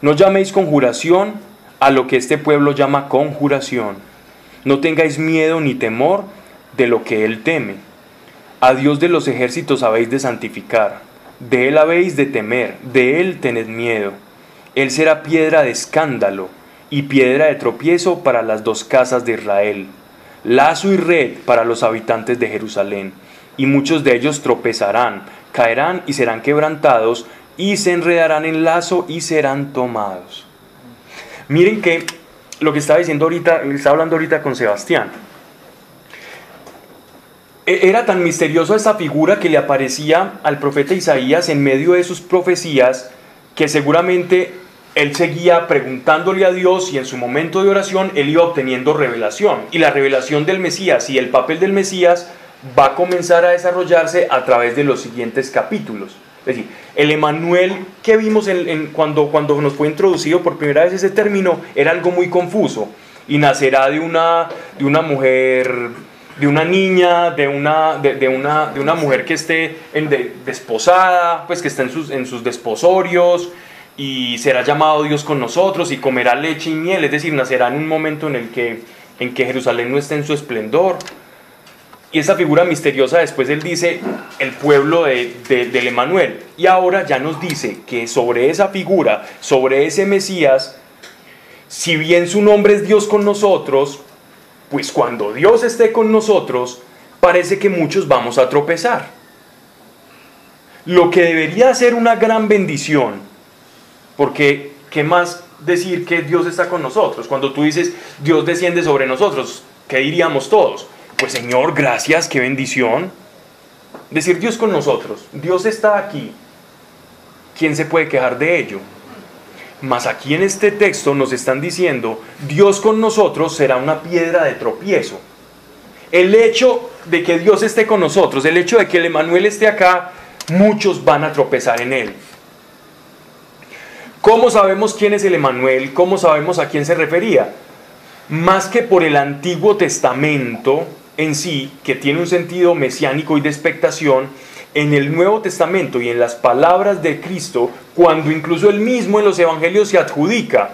no llaméis conjuración a lo que este pueblo llama conjuración. No tengáis miedo ni temor de lo que él teme. A Dios de los ejércitos habéis de santificar, de él habéis de temer, de él tened miedo. Él será piedra de escándalo y piedra de tropiezo para las dos casas de Israel, lazo y red para los habitantes de Jerusalén, y muchos de ellos tropezarán, caerán y serán quebrantados, y se enredarán en lazo y serán tomados. Miren que lo que estaba diciendo ahorita, está hablando ahorita con Sebastián. E- Era tan misterioso esta figura que le aparecía al profeta Isaías en medio de sus profecías que seguramente él seguía preguntándole a Dios y en su momento de oración él iba obteniendo revelación. Y la revelación del Mesías y el papel del Mesías va a comenzar a desarrollarse a través de los siguientes capítulos. Es decir, el Emanuel que vimos cuando, cuando nos fue introducido por primera vez ese término era algo muy confuso y nacerá de una, de una mujer, de una niña, de una, de, una, de una mujer que esté en de- desposada, pues que está en sus, en sus desposorios y será llamado Dios con nosotros y comerá leche y miel, es decir, nacerá en un momento en el que, en que Jerusalén no está en su esplendor. Y esa figura misteriosa después él dice el pueblo de, de- del Emanuel. Y ahora ya nos dice que sobre esa figura, sobre ese Mesías, si bien su nombre es Dios con nosotros, pues cuando Dios esté con nosotros, parece que muchos vamos a tropezar. Lo que debería ser una gran bendición, porque ¿qué más decir que Dios está con nosotros? Cuando tú dices Dios desciende sobre nosotros, ¿qué diríamos todos? Pues Señor, gracias, qué bendición. Decir Dios con nosotros, Dios está aquí. ¿Quién se puede quejar de ello? Mas aquí en este texto nos están diciendo, Dios con nosotros será una piedra de tropiezo. El hecho de que Dios esté con nosotros, el hecho de que el Emanuel esté acá, muchos van a tropezar en él. ¿Cómo sabemos quién es el Emanuel? ¿Cómo sabemos a quién se refería? Más que por el Antiguo Testamento en sí, que tiene un sentido mesiánico y de expectación, en el Nuevo Testamento y en las palabras de Cristo, cuando incluso él mismo en los Evangelios se adjudica,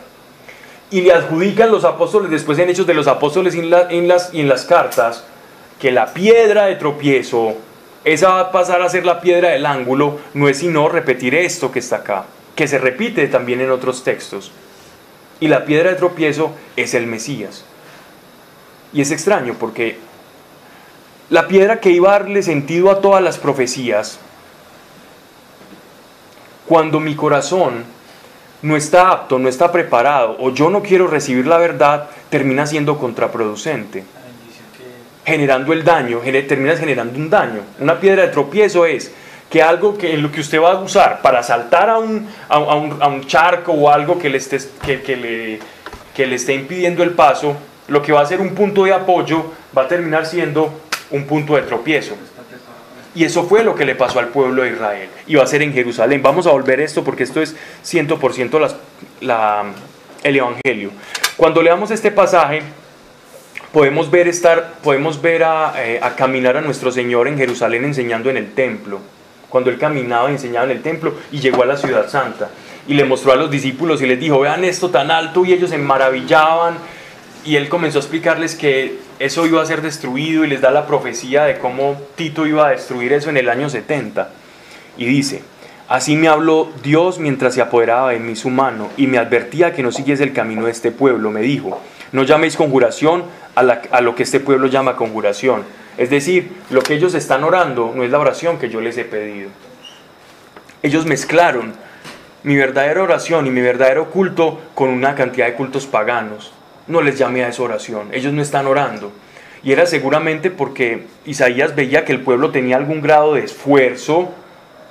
y le adjudican los apóstoles después en Hechos de los Apóstoles y en, la- las, y en las cartas, que la piedra de tropiezo, esa va a pasar a ser la piedra del ángulo, no es sino repetir esto que está acá, que se repite también en otros textos. Y la piedra de tropiezo es el Mesías. Y es extraño porque la piedra que iba a darle sentido a todas las profecías, cuando mi corazón no está apto, no está preparado, o yo no quiero recibir la verdad, termina siendo contraproducente, generando el daño, terminas generando un daño. Una piedra de tropiezo es que algo que en lo que usted va a usar para saltar a un, a, un, a un charco o algo que le, esté, que le, que le esté impidiendo el paso, lo que va a ser un punto de apoyo va a terminar siendo un punto de tropiezo. Y eso fue lo que le pasó al pueblo de Israel. Y va a ser en Jerusalén. Vamos a volver a esto porque esto es 100% las- la- el Evangelio. Cuando leamos este pasaje, podemos ver, estar, podemos ver a, eh, a caminar a nuestro Señor en Jerusalén enseñando en el templo. Cuando Él caminaba y enseñaba en el templo y llegó a la ciudad santa. Y le mostró a los discípulos y les dijo, vean esto tan alto y ellos se maravillaban. Y Él comenzó a explicarles que eso iba a ser destruido y les da la profecía de cómo Tito iba a destruir eso en el año 70. Y dice, así me habló Dios mientras se apoderaba de mí su mano y me advertía que no siguiese el camino de este pueblo. Me dijo, no llaméis conjuración a, a lo que este pueblo llama conjuración. Es decir, lo que ellos están orando no es la oración que yo les he pedido. Ellos mezclaron mi verdadera oración y mi verdadero culto con una cantidad de cultos paganos. No les llamé a esa oración, ellos no están orando. Y era seguramente porque Isaías veía que el pueblo tenía algún grado de esfuerzo,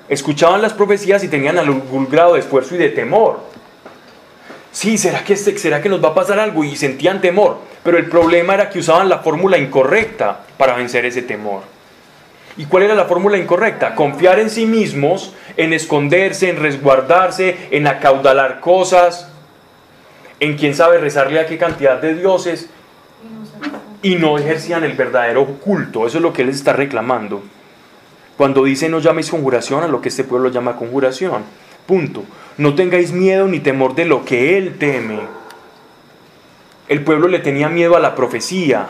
escuchaban las profecías y tenían algún grado de esfuerzo y de temor. Sí, ¿será que, este- ¿será que nos va a pasar algo? Y sentían temor. Pero el problema era que usaban la fórmula incorrecta para vencer ese temor. ¿Y cuál era la fórmula incorrecta? Confiar en sí mismos, en esconderse, en resguardarse, en acaudalar cosas, en quién sabe rezarle a qué cantidad de dioses, y no ejercían el verdadero culto. Eso es lo que él está reclamando. Cuando dice no llaméis conjuración a lo que este pueblo llama conjuración. Punto. No tengáis miedo ni temor de lo que él teme. El pueblo le tenía miedo a la profecía,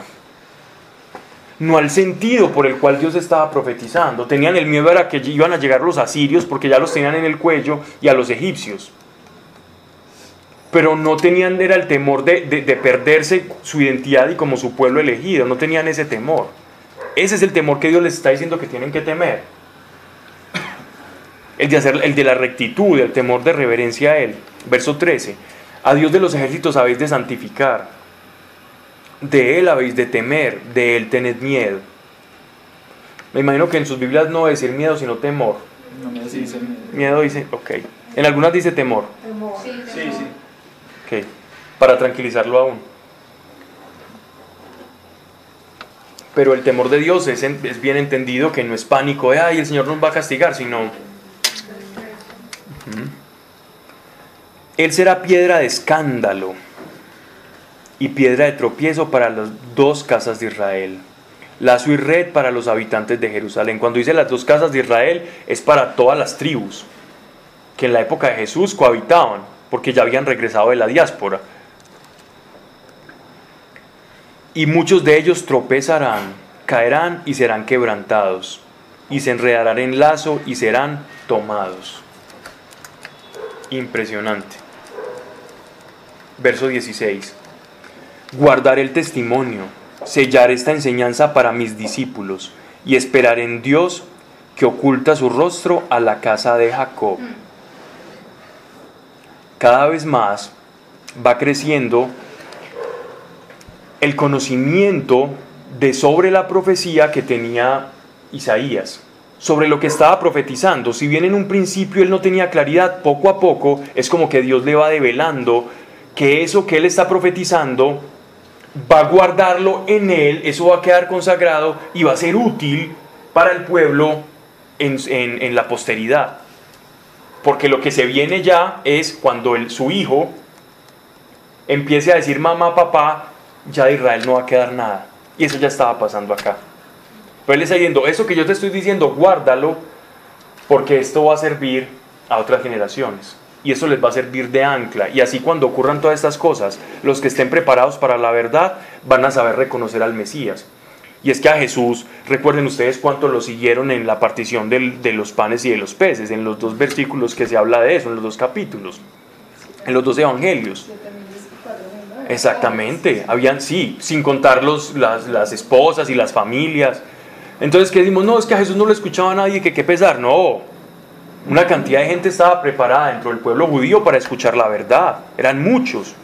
no al sentido por el cual Dios estaba profetizando. Tenían el miedo a que iban a llegar los asirios porque ya los tenían en el cuello y a los egipcios. Pero no tenían, era el temor de, de- de perderse su identidad y como su pueblo elegido, no tenían ese temor. Ese es el temor que Dios les está diciendo que tienen que temer. El de, hacer, el de la rectitud, el temor de reverencia a Él. Verso 13. A Dios de los ejércitos habéis de santificar. De Él habéis de temer, de Él tened miedo. Me imagino que en sus Biblias no va a decir miedo, sino temor. No me dicen. Miedo dice, ok. En algunas dice temor. Sí, sí. Para tranquilizarlo aún. Pero el temor de Dios es, en- es bien entendido que no es pánico de, ay, el Señor nos va a castigar, sino... Él será piedra de escándalo y piedra de tropiezo para las dos casas de Israel. Lazo y red para los habitantes de Jerusalén. Cuando dice las dos casas de Israel es para todas las tribus que en la época de Jesús cohabitaban, porque ya habían regresado de la diáspora. Y muchos de ellos tropezarán, caerán y serán quebrantados, y se enredarán en lazo y serán tomados. Impresionante. Verso 16. Guardaré el testimonio, sellar esta enseñanza para mis discípulos, y esperar en Dios que oculta su rostro a la casa de Jacob. Cada vez más va creciendo el conocimiento de sobre la profecía que tenía Isaías, sobre lo que estaba profetizando. Si bien en un principio él no tenía claridad, poco a poco es como que Dios le va develando que eso que él está profetizando va a guardarlo en él, eso va a quedar consagrado y va a ser útil para el pueblo en, en- en la posteridad. Porque lo que se viene ya es cuando su hijo empiece a decir mamá, papá, ya de Israel no va a quedar nada. Y eso ya estaba pasando acá. Pero él está diciendo, eso que yo te estoy diciendo, guárdalo, porque esto va a servir a otras generaciones. Y eso les va a servir de ancla. Y así cuando ocurran todas estas cosas, los que estén preparados para la verdad van a saber reconocer al Mesías. Y es que a Jesús, recuerden ustedes cuánto lo siguieron en la partición de los panes y de los peces, en los dos versículos que se habla de eso, en los dos capítulos, en los dos evangelios. Exactamente, habían, sí, sin contar los, las, las esposas y las familias. Entonces, ¿qué decimos? No, es que a Jesús no lo escuchaba nadie, que qué pesar. No, una cantidad de gente estaba preparada dentro del pueblo judío para escuchar la verdad. Eran muchos.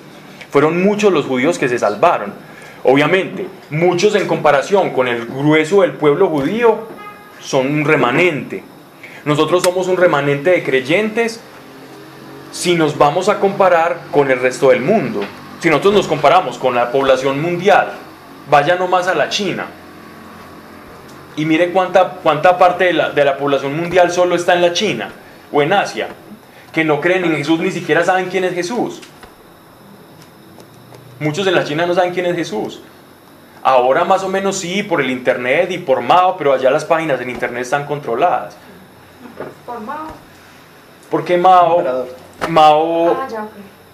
Fueron muchos los judíos que se salvaron. Obviamente, muchos en comparación con el grueso del pueblo judío son un remanente. Nosotros somos un remanente de creyentes si nos vamos a comparar con el resto del mundo. Si nosotros nos comparamos con la población mundial, vaya nomás a la China. Y mire cuánta, cuánta parte de la, de la población mundial solo está en la China o en Asia, que no creen en Jesús, ni siquiera saben quién es Jesús. Muchos en la China no saben quién es Jesús. Ahora más o menos sí, por el internet y por Mao, pero allá las páginas en internet están controladas. Formado. Porque Mao. Mao, Ah, ya.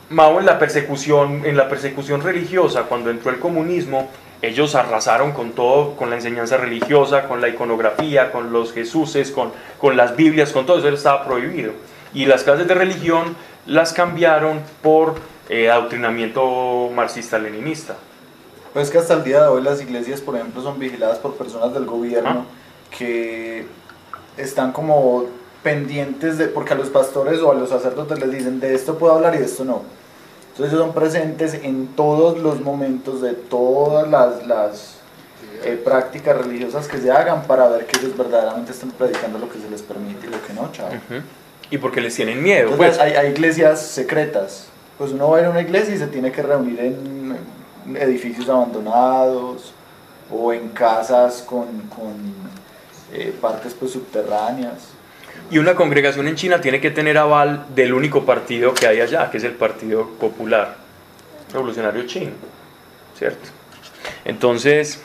Mao en la persecución, en la persecución religiosa, cuando entró el comunismo, ellos arrasaron con todo, con la enseñanza religiosa, con la iconografía, con los Jesuses, con, con las Biblias, con todo eso estaba prohibido. Y las clases de religión las cambiaron por eh, adoctrinamiento marxista-leninista. Pues que hasta el día de hoy las iglesias, por ejemplo, son vigiladas por personas del gobierno Ah. que están como pendientes de, porque a los pastores o a los sacerdotes les dicen de esto puedo hablar y de esto no. Entonces ellos son presentes en todos los momentos de todas las, las eh, prácticas religiosas que se hagan para ver que ellos verdaderamente están predicando lo que se les permite y lo que no, chao. Y porque les tienen miedo. Entonces, Pues. hay, hay iglesias secretas. Pues uno va a ir a una iglesia y se tiene que reunir en edificios abandonados o en casas con, con, eh, partes pues, subterráneas. Y una congregación en China tiene que tener aval del único partido que hay allá, que es el Partido Popular Revolucionario Chino, ¿cierto? Entonces,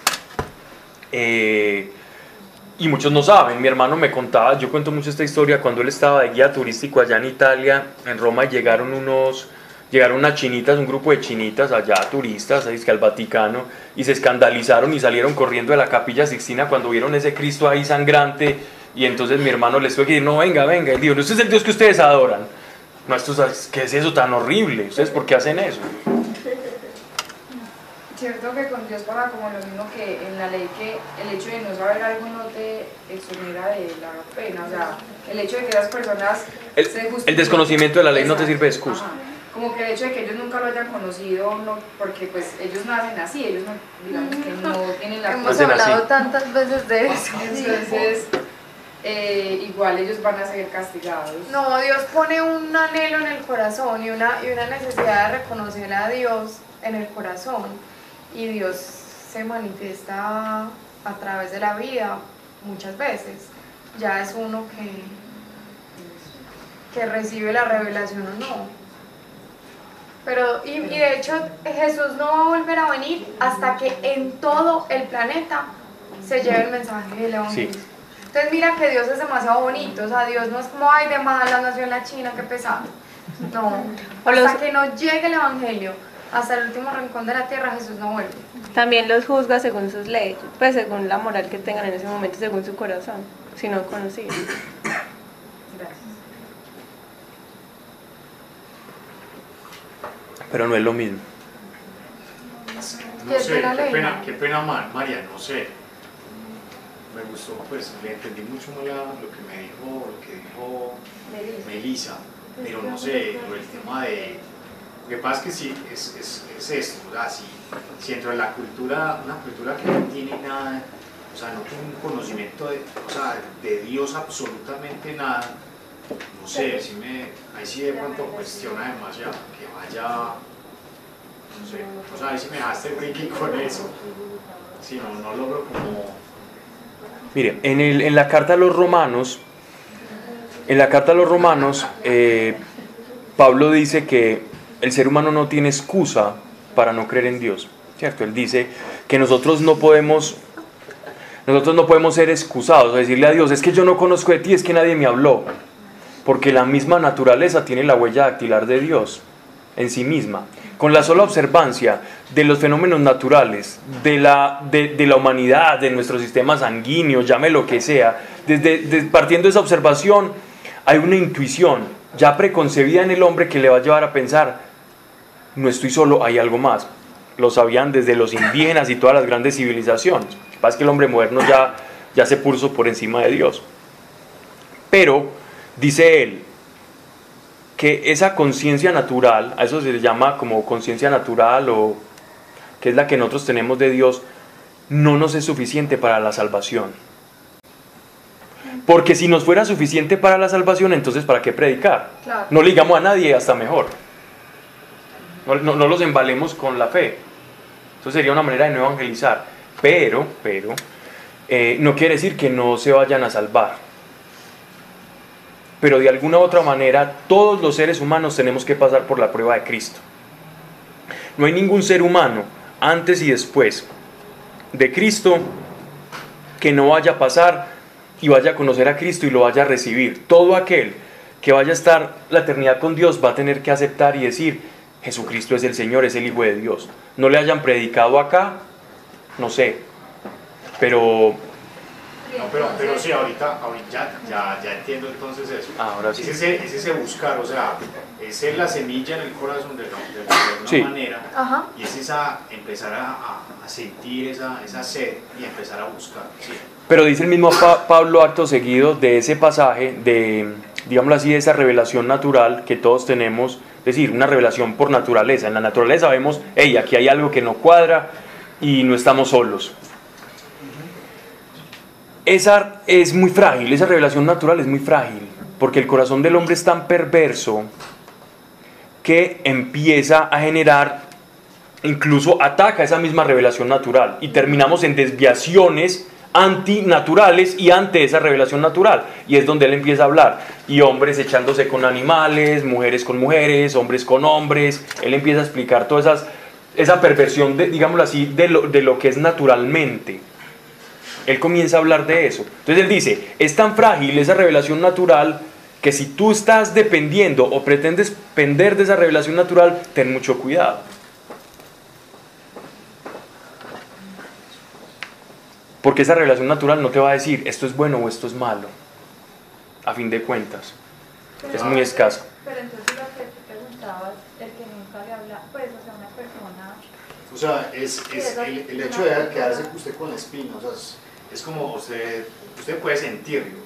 eh, y muchos no saben, mi hermano me contaba, yo cuento mucho esta historia, cuando él estaba de guía turístico allá en Italia, en Roma, llegaron unos, llegaron unas chinitas, un grupo de chinitas allá, turistas, ahí es que al Vaticano, y se escandalizaron y salieron corriendo de la capilla Sixtina cuando vieron ese Cristo ahí sangrante, y entonces mi hermano les tuvo que decir, no, venga, venga, y dijo, no, este es el Dios que ustedes adoran. No, esto es, ¿qué es eso tan horrible? ¿Ustedes por qué hacen eso? Cierto que con Dios pasa como lo mismo que en la ley que el hecho de no saber algo no te exonera de la pena, o sea, el hecho de que las personas El, se el desconocimiento de la ley no te sirve de excusa. ajá. Como que el hecho de que ellos nunca lo hayan conocido, no, porque pues ellos nacen así, ellos no, digamos que no tienen la Hemos así. hablado tantas veces de eso. entonces eh, igual ellos van a ser castigados. No, Dios pone un anhelo en el corazón y una, y una necesidad de reconocer a Dios en el corazón. Y Dios se manifiesta a través de la vida muchas veces. Ya es uno que, que recibe la revelación o no. Pero, y, y de hecho, Jesús no va a volver a venir hasta que en todo el planeta se lleve el mensaje del Evangelio. Sí. Entonces mira que Dios es demasiado bonito, o sea, Dios no es como, ay, de mala nació en la China, qué pesado. No, hasta que no llegue el Evangelio, hasta el último rincón de la tierra, Jesús no vuelve. También los juzga según sus leyes, pues según la moral que tengan en ese momento, según su corazón, si no conocido. Gracias. Pero no es lo mismo. No ¿Qué sé, qué pena, qué pena Mar- María, no sé. Me gustó, pues le entendí mucho más la- lo que me dijo, lo que dijo Melissa, pero no sé, lo del tema de... Lo que pasa es que sí, es, es, es esto, o sea, si, si dentro de la cultura, una cultura que no tiene nada, o sea, no tiene un conocimiento de, o sea, de Dios absolutamente nada, no sé, si me, ahí sí de pronto cuestiona demasiado, vaya, no sé, o sea, ahí sí me dejaste friki con eso, si no, no logro como... Mire, en, el- en la carta a los romanos, en la carta a los romanos, eh, Pablo dice que el ser humano no tiene excusa para no creer en Dios, ¿cierto? Él dice que nosotros no podemos, nosotros no podemos ser excusados, a decirle a Dios, es que yo no conozco de ti, es que nadie me habló, porque la misma naturaleza tiene la huella dactilar de Dios en sí misma. Con la sola observancia de los fenómenos naturales, de la, de, la humanidad, de nuestro sistema sanguíneo, llame lo que sea, desde, de- partiendo de esa observación, hay una intuición ya preconcebida en el hombre que le va a llevar a pensar, no estoy solo, hay algo más. Lo sabían desde los indígenas y todas las grandes civilizaciones. Lo que pasa es que el hombre moderno ya, ya se puso por encima de Dios. Pero, dice él, que esa conciencia natural, a eso se le llama como conciencia natural o que es la que nosotros tenemos de Dios, no nos es suficiente para la salvación. Porque si nos fuera suficiente para la salvación, entonces ¿para qué predicar? Claro. No le digamos a nadie, hasta mejor. No, no- no los embalemos con la fe. Eso sería una manera de no evangelizar. Pero, pero, eh, no quiere decir que no se vayan a salvar. Pero de alguna u otra manera, todos los seres humanos tenemos que pasar por la prueba de Cristo. No hay ningún ser humano, antes y después de Cristo, que no vaya a pasar y vaya a conocer a Cristo y lo vaya a recibir. Todo aquel que vaya a estar la eternidad con Dios va a tener que aceptar y decir, Jesucristo es el Señor, es el Hijo de Dios. No le hayan predicado acá, no sé, pero No, pero, pero sí, ahorita, ahorita ya, ya, ya entiendo entonces eso. Ah, ahora sí. Es ese, es ese buscar, o sea, es ser la semilla en el corazón de, de- de alguna Sí. manera Ajá. y es esa, empezar a sentir esa, esa sed y empezar a buscar. Sí. Pero dice el mismo Pa- Pablo acto seguido de ese pasaje, de, digámoslo así, de esa revelación natural que todos tenemos, es decir, una revelación por naturaleza. En la naturaleza vemos, hey, aquí hay algo que no cuadra y no estamos solos. Esa es muy frágil, esa revelación natural es muy frágil, porque el corazón del hombre es tan perverso que empieza a generar, incluso ataca esa misma revelación natural y terminamos en desviaciones antinaturales y ante esa revelación natural. Y es donde él empieza a hablar. Y hombres echándose con animales, mujeres con mujeres, hombres con hombres. Él empieza a explicar toda esa perversión, digámoslo así, de lo, de lo que es naturalmente. Él comienza a hablar de eso. Entonces él dice, es tan frágil esa revelación natural que si tú estás dependiendo o pretendes depender de esa revelación natural, ten mucho cuidado. Porque esa revelación natural no te va a decir esto es bueno o esto es malo. A fin de cuentas. Es muy escaso. Pero entonces lo que tú preguntabas, el que nunca le habla, pues, o sea, una persona O sea, es, es el, el hecho de quedarse usted con la espina, o sea, es, es como usted, usted puede sentirlo,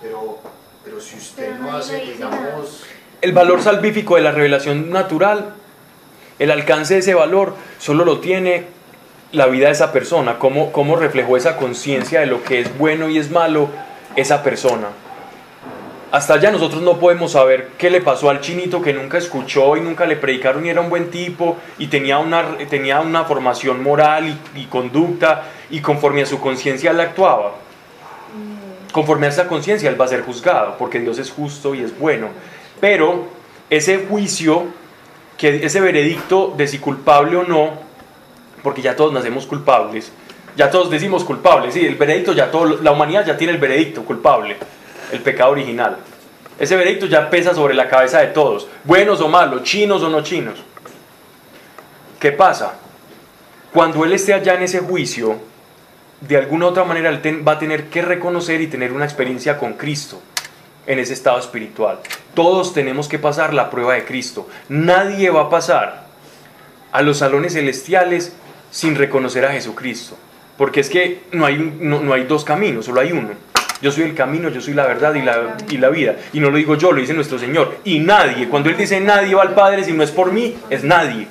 pero, pero si usted Pero no nadie hace, digamos, El valor salvífico de la revelación natural, el alcance de ese valor, solo lo tiene la vida de esa persona, cómo, cómo reflejó esa conciencia de lo que es bueno y es malo esa persona. Hasta allá nosotros no podemos saber qué le pasó al chinito que nunca escuchó y nunca le predicaron y era un buen tipo y tenía una, tenía una formación moral y, conducta y conforme a su conciencia él actuaba. Conforme a esa conciencia él va a ser juzgado porque Dios es justo y es bueno. Pero ese juicio, que, ese veredicto de si culpable o no, porque ya todos nacemos culpables, ya todos decimos culpables, sí, el veredicto ya todo, la humanidad ya tiene el veredicto culpable el pecado original. Ese veredicto ya pesa sobre la cabeza de todos, buenos o malos, chinos o no chinos. ¿Qué pasa? Cuando Él esté allá en ese juicio, de alguna otra manera Él va a tener que reconocer y tener una experiencia con Cristo en ese estado espiritual. Todos tenemos que pasar la prueba de Cristo. Nadie va a pasar a los salones celestiales sin reconocer a Jesucristo. Porque es que no hay, no hay dos caminos, solo hay uno. Yo soy el camino, yo soy la verdad y la, y la vida. Y no lo digo yo, lo dice nuestro Señor. Y nadie, cuando Él dice nadie va al Padre, si no es por mí, es nadie.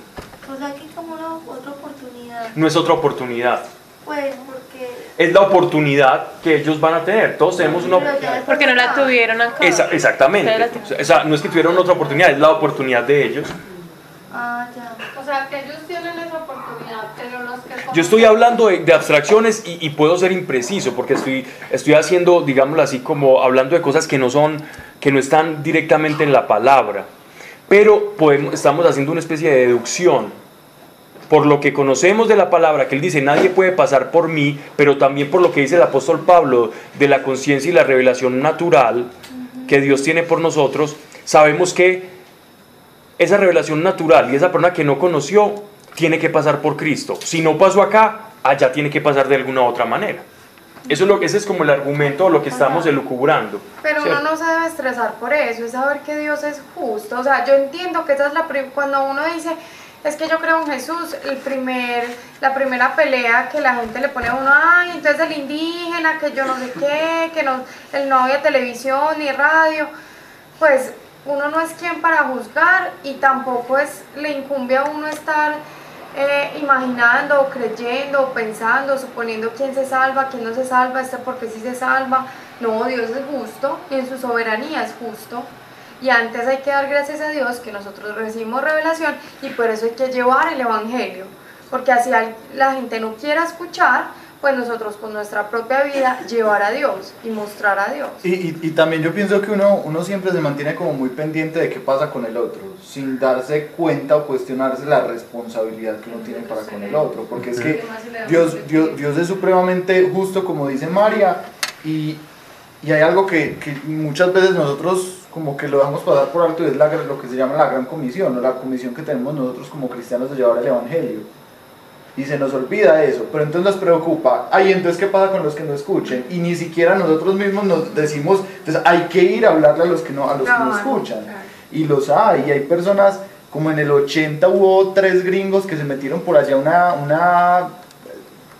O sea que como una otra oportunidad. No es otra oportunidad. Pues porque. Es la oportunidad que ellos van a tener. Todos tenemos una después Porque no la tuvieron acá. Esa- exactamente. O sea, no es que tuvieron otra oportunidad, es la oportunidad de ellos. Ah, ya. O sea, que ellos tienen Yo estoy hablando de, de abstracciones y, y puedo ser impreciso porque estoy, estoy haciendo, digámoslo así, como hablando de cosas que no son, que no están directamente en la palabra. Pero podemos, estamos haciendo una especie de deducción por lo que conocemos de la palabra, que él dice, nadie puede pasar por mí, pero también por lo que dice el apóstol Pablo de la conciencia y la revelación natural que Dios tiene por nosotros, sabemos que esa revelación natural y esa persona que no conoció tiene que pasar por Cristo. Si no pasó acá, allá tiene que pasar de alguna otra manera. Eso es lo, ese es como el argumento o lo que estamos elucubrando. Pero uno no se debe estresar por eso, es saber que Dios es justo. O sea, yo entiendo que esa es la cuando uno dice, es que yo creo en Jesús, el primer, la primera pelea que la gente le pone a uno, ay, entonces el indígena, que yo no sé qué, que no, el no había televisión ni radio, pues uno no es quien para juzgar y tampoco es, le incumbe a uno estar eh, imaginando, creyendo, pensando, suponiendo quién se salva, quién no se salva, este porque sí se salva. No, Dios es justo y en su soberanía es justo. Y antes hay que dar gracias a Dios que nosotros recibimos revelación y por eso hay que llevar el Evangelio. Porque así la gente no quiera escuchar, pues nosotros con nuestra propia vida llevar a Dios y mostrar a Dios. Y, y, y también yo pienso que uno, uno siempre se mantiene como muy pendiente de qué pasa con el otro, sin darse cuenta o cuestionarse la responsabilidad que uno tiene para con el otro, porque es que Dios, Dios, Dios es supremamente justo, como dice María, y, y hay algo que, que muchas veces nosotros como que lo dejamos pasar por alto y es la, lo que se llama la gran comisión, o la comisión que tenemos nosotros como cristianos de llevar el Evangelio. Y se nos olvida eso, pero entonces nos preocupa, ay, entonces ¿qué pasa con los que no escuchen? Y ni siquiera nosotros mismos nos decimos, entonces hay que ir a hablarle a los que no, a los que no escuchan. Y los hay, y hay personas, como en el 80 hubo tres gringos que se metieron por allá una, una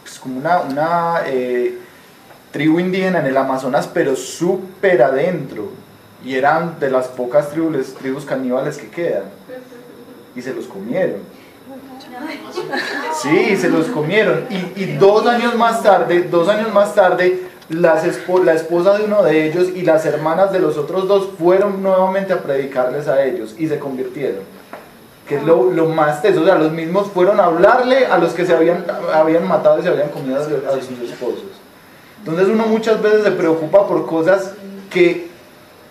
pues como una, una eh, tribu indígena en el Amazonas, pero súper adentro. Y eran de las pocas tribus, tribus caníbales que quedan. Y se los comieron. Sí, se los comieron. Y, dos años más tarde, dos años más tarde, la esposa de uno de ellos y las hermanas de los otros dos fueron nuevamente a predicarles a ellos y se convirtieron. Que es lo, lo más teso, o sea, los mismos fueron a hablarle a los que se habían, habían matado y se habían comido a sus esposos. Entonces uno muchas veces se preocupa por cosas que,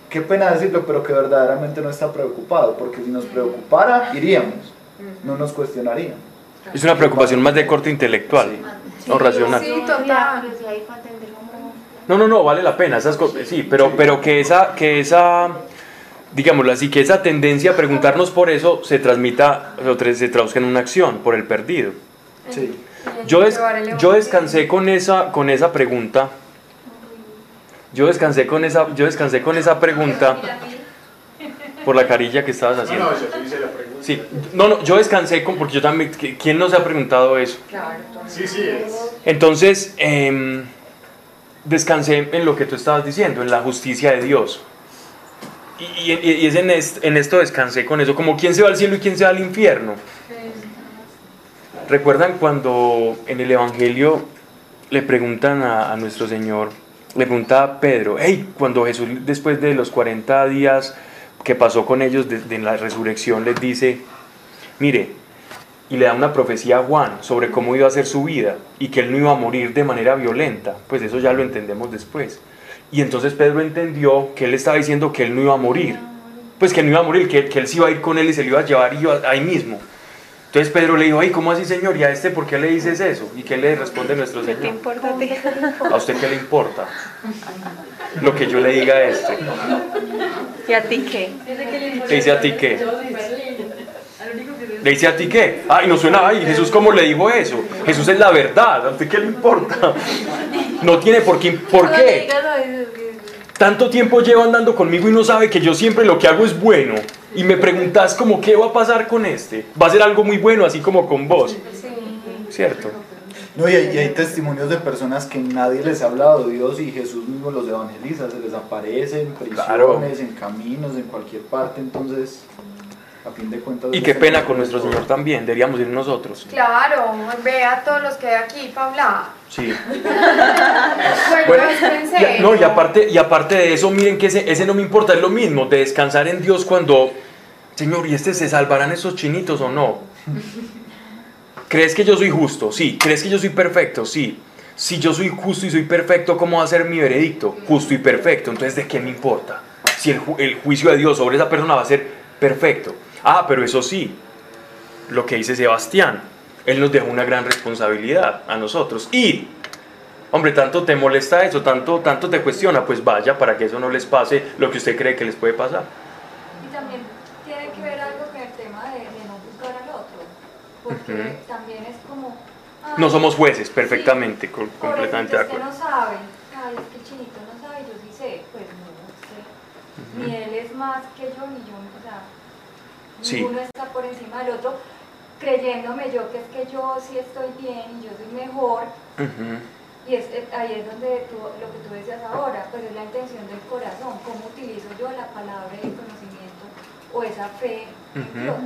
qué pena decirlo, pero que verdaderamente no está preocupado, porque si nos preocupara, iríamos, no nos cuestionarían. Es una preocupación más de corte intelectual, no racional. Sí, total. No, no, no, vale la pena, esas sí, pero, pero que esa, que esa, digámoslo así, que esa tendencia a preguntarnos por eso se transmita, se traduzca en una acción, por el perdido. Sí. Yo, des- yo descansé con esa, con esa pregunta. Yo descansé con esa, yo descansé con esa pregunta por la carilla que estabas haciendo. no, yo hice la pregunta. Sí, no, no, yo descansé con, porque yo también, ¿quién nos ha preguntado eso? Claro, Sí, sí, es. Entonces, em, descansé en lo que tú estabas diciendo, en la justicia de Dios. Y, y- y es en, est- en esto descansé con eso, como quién se va al cielo y quién se va al infierno. ¿Recuerdan cuando en el Evangelio le preguntan a, a nuestro Señor le pregunta a Pedro, hey, cuando Jesús después de los 40 días que pasó con ellos desde la resurrección les dice, mire, y le da una profecía a Juan sobre cómo iba a ser su vida y que él no iba a morir de manera violenta, pues eso ya lo entendemos después. Y entonces Pedro entendió que él estaba diciendo que él no iba a morir, pues que él no iba a morir, que, que él se iba a ir con él y se lo iba a llevar iba ahí mismo. Entonces Pedro le dijo, ay, ¿cómo así, Señor? ¿Y a este por qué le dices eso? ¿Y qué le responde nuestro ¿Qué Señor? importa a ti? ¿A usted qué le importa? Lo que yo le diga a este. ¿Y a ti qué? ¿Le dice a ti qué? ¿Le dice a ti qué? Ay, no suena, ay, Jesús, ¿cómo le dijo eso? Jesús es la verdad, ¿a usted qué le importa? No tiene por qué. ¿Por qué? Tanto tiempo lleva andando conmigo y no sabe que yo siempre lo que hago es bueno. Y me preguntas como, ¿qué va a pasar con este? Va a ser algo muy bueno, así como con vos. ¿Cierto? No, y hay, y hay testimonios de personas que nadie les ha hablado de Dios y Jesús mismo los evangeliza, se les aparece en prisiones, Claro. en caminos, en cualquier parte, entonces, a fin de cuentas... Y qué pena con nuestro Señor también, deberíamos ir nosotros. Claro, ve a todos los que hay aquí, Paula. Sí. Bueno, Bueno, es en y- no, y aparte, y aparte de eso, miren que ese, ese no me importa, es lo mismo, de descansar en Dios cuando, Señor, ¿y este se salvarán esos chinitos o no? ¿Crees que yo soy justo? Sí. ¿Crees que yo soy perfecto? Sí. Si yo soy justo y soy perfecto, ¿cómo va a ser mi veredicto? Justo y perfecto. Entonces, ¿de qué me importa? Si el, ju- el juicio de Dios sobre esa persona va a ser perfecto. Ah, pero eso sí, lo que dice Sebastián, Él nos dejó una gran responsabilidad a nosotros. Y, hombre, tanto te molesta eso, tanto, tanto te cuestiona, pues vaya para que eso no les pase lo que usted cree que les puede pasar. Y también tiene que ver algo con el tema de, de no juzgar al otro, porque Ujú. también es como... ay, No somos jueces, perfectamente, co- pobrecito, completamente de acuerdo. no sabe, ay, es que el chinito no sabe, yo sí sé, pues no, es que ni él es más que yo, ni yo, o sea, Sí. ninguno está por encima del otro, creyéndome yo que es que yo sí estoy bien y yo soy mejor, y es, eh, ahí es donde tú, lo que tú decías ahora, pues es la intención del corazón, cómo utilizo yo la palabra y el conocimiento o esa fe en Ujú. Dios,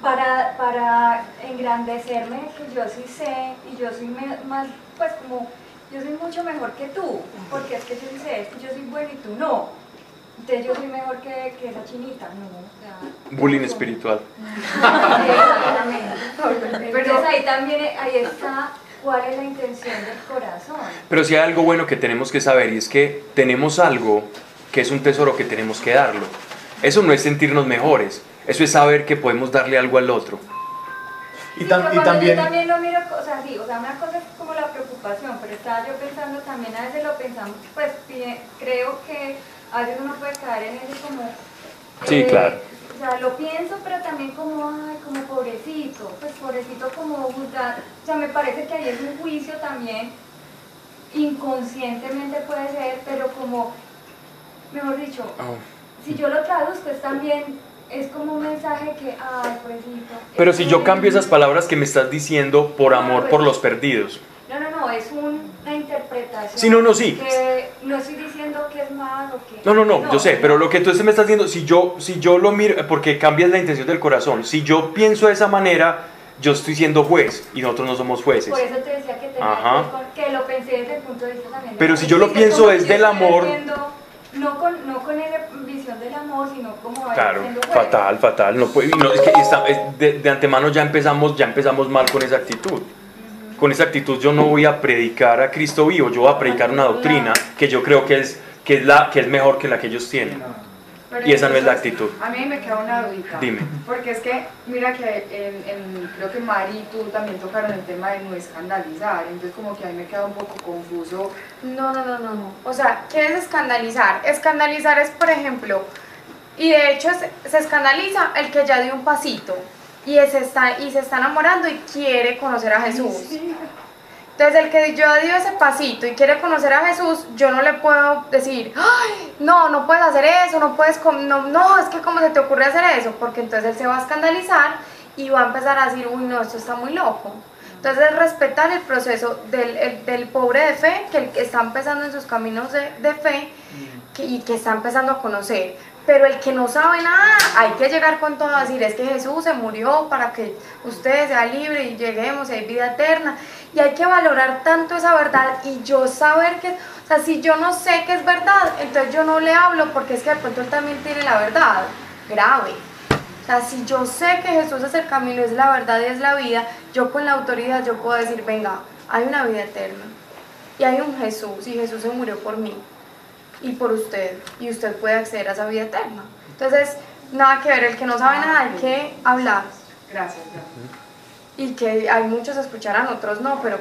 para, para engrandecerme que yo sí sé y yo soy me- más, pues como, yo soy mucho mejor que tú, porque es que yo sí sé, es que yo soy bueno y tú no. Entonces yo soy mejor que, que esa chinita, no, o sea... Bullying no. espiritual. Exactamente. Entonces ahí también, ahí está cuál es la intención del corazón. Pero si hay algo bueno que tenemos que saber y es que tenemos algo que es un tesoro que tenemos que darlo. Eso no es sentirnos mejores, eso es saber que podemos darle algo al otro. Y, Sí, tam- pero y también... Yo también lo miro, o sea, sí, o sea, una cosa es como la preocupación, pero estaba yo pensando también, a veces lo pensamos, pues creo que a veces uno puede caer en eso como... Sí, claro. O sea, lo pienso, pero también como, ay, como pobrecito, pues pobrecito como juzgar, o sea, me parece que ahí es un juicio también, inconscientemente puede ser, pero como, mejor dicho, Oh. si yo lo traduzco es también, es como un mensaje que, ay, pobrecito. Pero si yo un- cambio esas palabras que me estás diciendo por amor por los perdidos. No, no, no, es un- una interpretación. Sí, no, no, sí. Que no estoy diciendo que es mal o que... No, no, no, yo sé, pero lo que tú me estás diciendo, si yo, si yo lo miro, porque cambias la intención del corazón, si yo pienso de esa manera, yo estoy siendo juez y nosotros no somos jueces. Por eso te decía que, Ajá. que, lo pensé desde el punto de vista también. Pero si yo lo pienso como desde yo el estoy amor- no con, no con esa visión del amor, sino como Claro, fatal, fatal. No puede, no, es que está- es de, de antemano ya empezamos, ya empezamos mal con esa actitud. Con esa actitud yo no voy a predicar a Cristo vivo, yo voy a predicar una doctrina que yo creo que es, que es, la, que es mejor que la que ellos tienen. Pero Y esa no es la actitud. A mí me queda una dudita. Dime. Porque es que, mira que en, en- creo que Mari y tú también tocaron el tema de no escandalizar. Entonces, como que a mí me queda un poco confuso. No, no, no, no, no. O sea, ¿qué es escandalizar? Escandalizar es, por ejemplo, y de hecho se, se escandaliza el que ya dio un pasito y se, está, y se está enamorando y quiere conocer a Jesús. Entonces el que ya dio ese pasito y quiere conocer a Jesús, yo no le puedo decir, ay, no, no puedes hacer eso, no puedes, no, no, es que cómo se te ocurre hacer eso, porque entonces él se va a escandalizar y va a empezar a decir, uy, no, esto está muy loco. Entonces respetar el proceso del, el- del pobre de fe, que el que está empezando en sus caminos de, de fe que- y que está empezando a conocer. Pero el que no sabe nada, hay que llegar con todo a decir, es que Jesús se murió para que usted sea libre y lleguemos y hay vida eterna. Y hay que valorar tanto esa verdad y yo saber que, o sea, si yo no sé que es verdad, entonces yo no le hablo porque es que de pronto él también tiene la verdad. Grave. O sea, si yo sé que Jesús es el camino, es la verdad y es la vida, yo con la autoridad yo puedo decir, venga, hay una vida eterna. Y hay un Jesús y Jesús se murió por mí y por usted. Y usted puede acceder a esa vida eterna. Entonces, nada que ver, el que no sabe nada hay que hablar. Gracias, gracias. Y que hay muchos escucharán, otros no, pero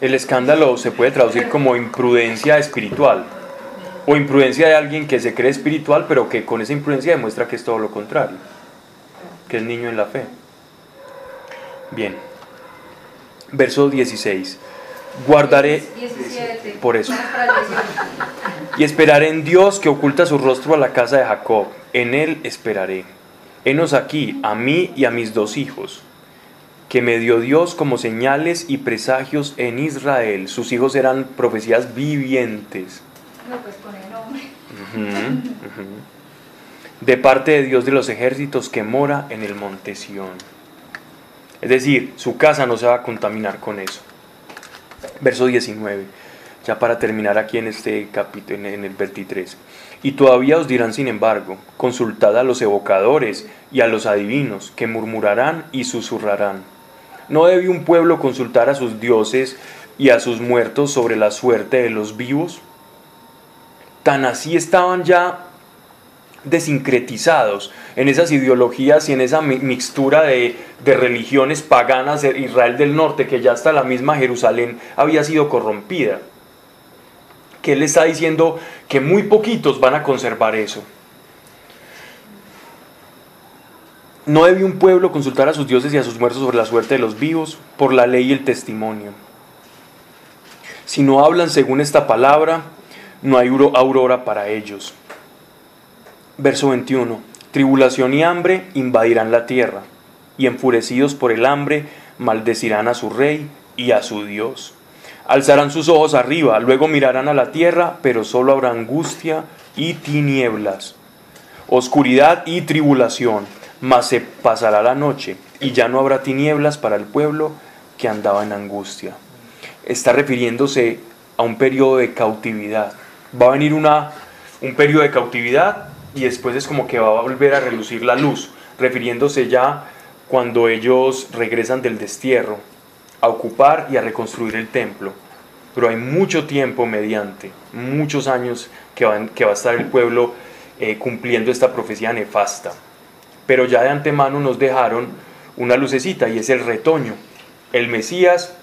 El escándalo se puede traducir como imprudencia espiritual o imprudencia de alguien que se cree espiritual pero que con esa imprudencia demuestra que es todo lo contrario, que es niño en la fe. Bien, verso 16. Guardaré 17. por eso. Vamos para el 18. y esperaré en Dios que oculta su rostro a la casa de Jacob. En él esperaré. Henos aquí, a mí y a mis dos hijos, que me dio Dios como señales y presagios en Israel. Sus hijos eran profecías vivientes. No, pues con el nombre. Ujú, ujú. De parte de Dios de los ejércitos que mora en el monte Sión. Es decir, su casa no se va a contaminar con eso. Verso 19, ya para terminar aquí en este capítulo, en, el 23. Y todavía os dirán, sin embargo, consultad a los evocadores y a los adivinos, que murmurarán y susurrarán. ¿No debe un pueblo consultar a sus dioses y a sus muertos sobre la suerte de los vivos? Tan así estaban ya desincretizados en esas ideologías y en esa mi- mixtura de, religiones paganas de Israel del norte, que ya hasta la misma Jerusalén había sido corrompida. Que él está diciendo que muy poquitos van a conservar eso. No debe un pueblo consultar a sus dioses y a sus muertos sobre la suerte de los vivos por la ley y el testimonio. Si no hablan según esta palabra, no hay auro- aurora para ellos. Verso 21. Tribulación y hambre invadirán la tierra, y enfurecidos por el hambre maldecirán a su rey y a su Dios. Alzarán sus ojos arriba, luego mirarán a la tierra, pero solo habrá angustia y tinieblas, oscuridad y tribulación, mas se pasará la noche, y ya no habrá tinieblas para el pueblo que andaba en angustia. Está refiriéndose a un periodo de cautividad. Va a venir una, un periodo de cautividad y después es como que va a volver a relucir la luz, refiriéndose ya cuando ellos regresan del destierro a ocupar y a reconstruir el templo. Pero hay mucho tiempo mediante, muchos años que, van- que va a estar el pueblo eh, cumpliendo esta profecía nefasta. Pero ya de antemano nos dejaron una lucecita y es el retoño. El Mesías,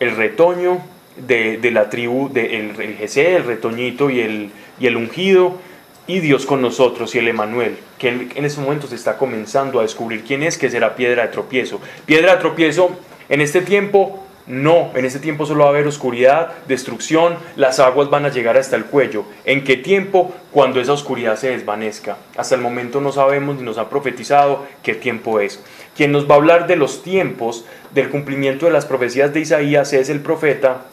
el retoño de, de la tribu de el, el el retoñito y el, y el ungido, y Dios con nosotros y el Emanuel, que él en estos momentos está comenzando a descubrir quién es, que será piedra de tropiezo. Piedra de tropiezo en este tiempo, no, en este tiempo solo va a haber oscuridad, destrucción, las aguas van a llegar hasta el cuello. ¿En qué tiempo? Cuando esa oscuridad se desvanezca. Hasta el momento no sabemos ni nos ha profetizado qué tiempo es. Quien nos va a hablar de los tiempos del cumplimiento de las profecías de Isaías es el profeta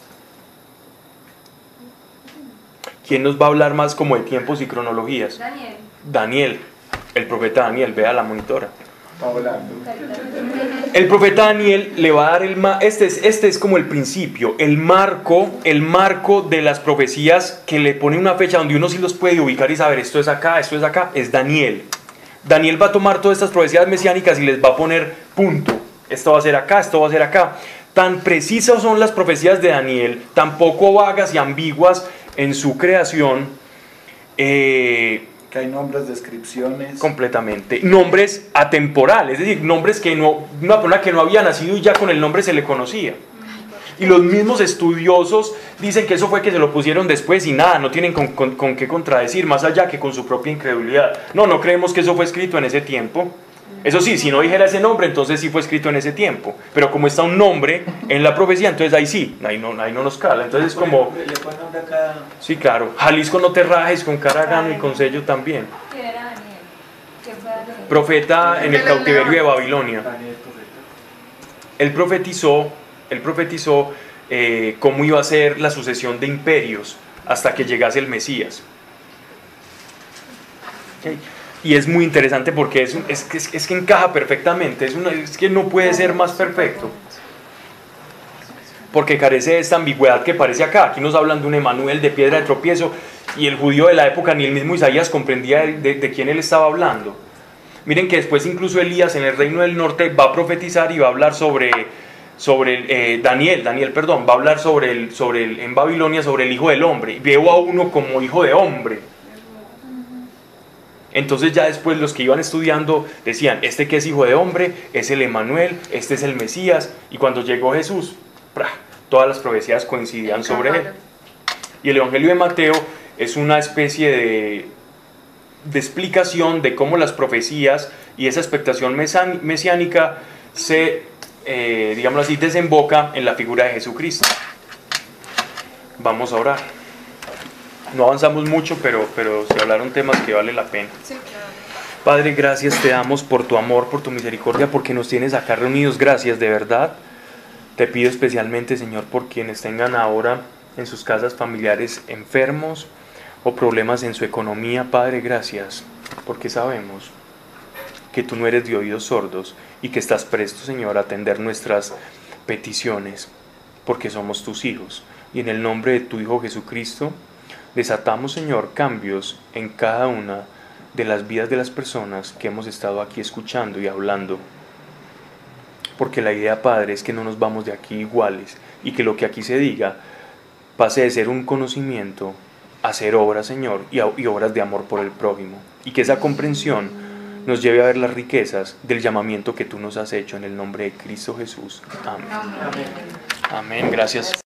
¿Quién nos va a hablar más como de tiempos y cronologías? Daniel. Daniel, el profeta Daniel, vea la monitora. Está hablando. El profeta Daniel le va a dar el ma este es, este es como el principio, el marco, el marco de las profecías que le pone una fecha donde uno sí los puede ubicar y saber esto es acá, esto es acá, es Daniel. Daniel va a tomar todas estas profecías mesiánicas y les va a poner punto. Esto va a ser acá, esto va a ser acá. Tan precisas son las profecías de Daniel, tan poco vagas y ambiguas en su creación, eh, Que hay nombres, descripciones. completamente. Nombres atemporales, es decir, nombres que no, una persona que no había nacido y ya con el nombre se le conocía. Y los mismos estudiosos dicen que eso fue que se lo pusieron después y nada, no tienen con, con- con qué contradecir, más allá que con su propia incredulidad. No, no creemos que eso fue escrito en ese tiempo. Eso sí, si no dijera ese nombre, entonces sí fue escrito en ese tiempo. Pero como está un nombre en la profecía, entonces ahí sí, ahí no, ahí no nos cala. Entonces es como, Le ponen nombre a cada. sí, claro, Jalisco no te rajes con caragano y con sello también. ¿Quién era Daniel? ¿Quién fue Daniel? Profeta en el cautiverio de Babilonia. Daniel, profeta. Él profetizó, él profetizó eh, cómo iba a ser la sucesión de imperios hasta que llegase el Mesías. Ok. Y es muy interesante porque es, es, es, es que encaja perfectamente, es, una- es que no puede ser más perfecto. porque carece de esta ambigüedad que parece acá. Aquí nos hablan de un Emanuel de piedra de tropiezo y el judío de la época ni el mismo Isaías comprendía de, de quién él estaba hablando. Miren que después incluso Elías en el reino del norte va a profetizar y va a hablar sobre, sobre eh, Daniel, Daniel, perdón, va a hablar sobre el, sobre el, en Babilonia sobre el hijo del hombre. Veo a uno como hijo de hombre. Entonces ya después los que iban estudiando decían, este que es hijo de hombre es el Emanuel, este es el Mesías, y cuando llegó Jesús, todas las profecías coincidían sobre él. Y el Evangelio de Mateo es una especie de, de explicación de cómo las profecías y esa expectación mesiánica se, eh, digámoslo así, desemboca en la figura de Jesucristo. Vamos a orar. No avanzamos mucho, pero, pero se hablaron temas que vale la pena. Padre, gracias te damos por tu amor, por tu misericordia, porque nos tienes acá reunidos. Gracias, de verdad. Te pido especialmente, Señor, por quienes tengan ahora en sus casas familiares enfermos o problemas en su economía. Padre, gracias, porque sabemos que tú no eres de oídos sordos y que estás presto, Señor, a atender nuestras peticiones, porque somos tus hijos. Y en el nombre de tu Hijo Jesucristo, desatamos, Señor, cambios en cada una de las vidas de las personas que hemos estado aquí escuchando y hablando. Porque la idea, Padre, es que no nos vamos de aquí iguales y que lo que aquí se diga pase de ser un conocimiento a ser obras, Señor, y, a- y obras de amor por el prójimo. Y que esa comprensión nos lleve a ver las riquezas del llamamiento que tú nos has hecho en el nombre de Cristo Jesús. Amén. Amén. Gracias.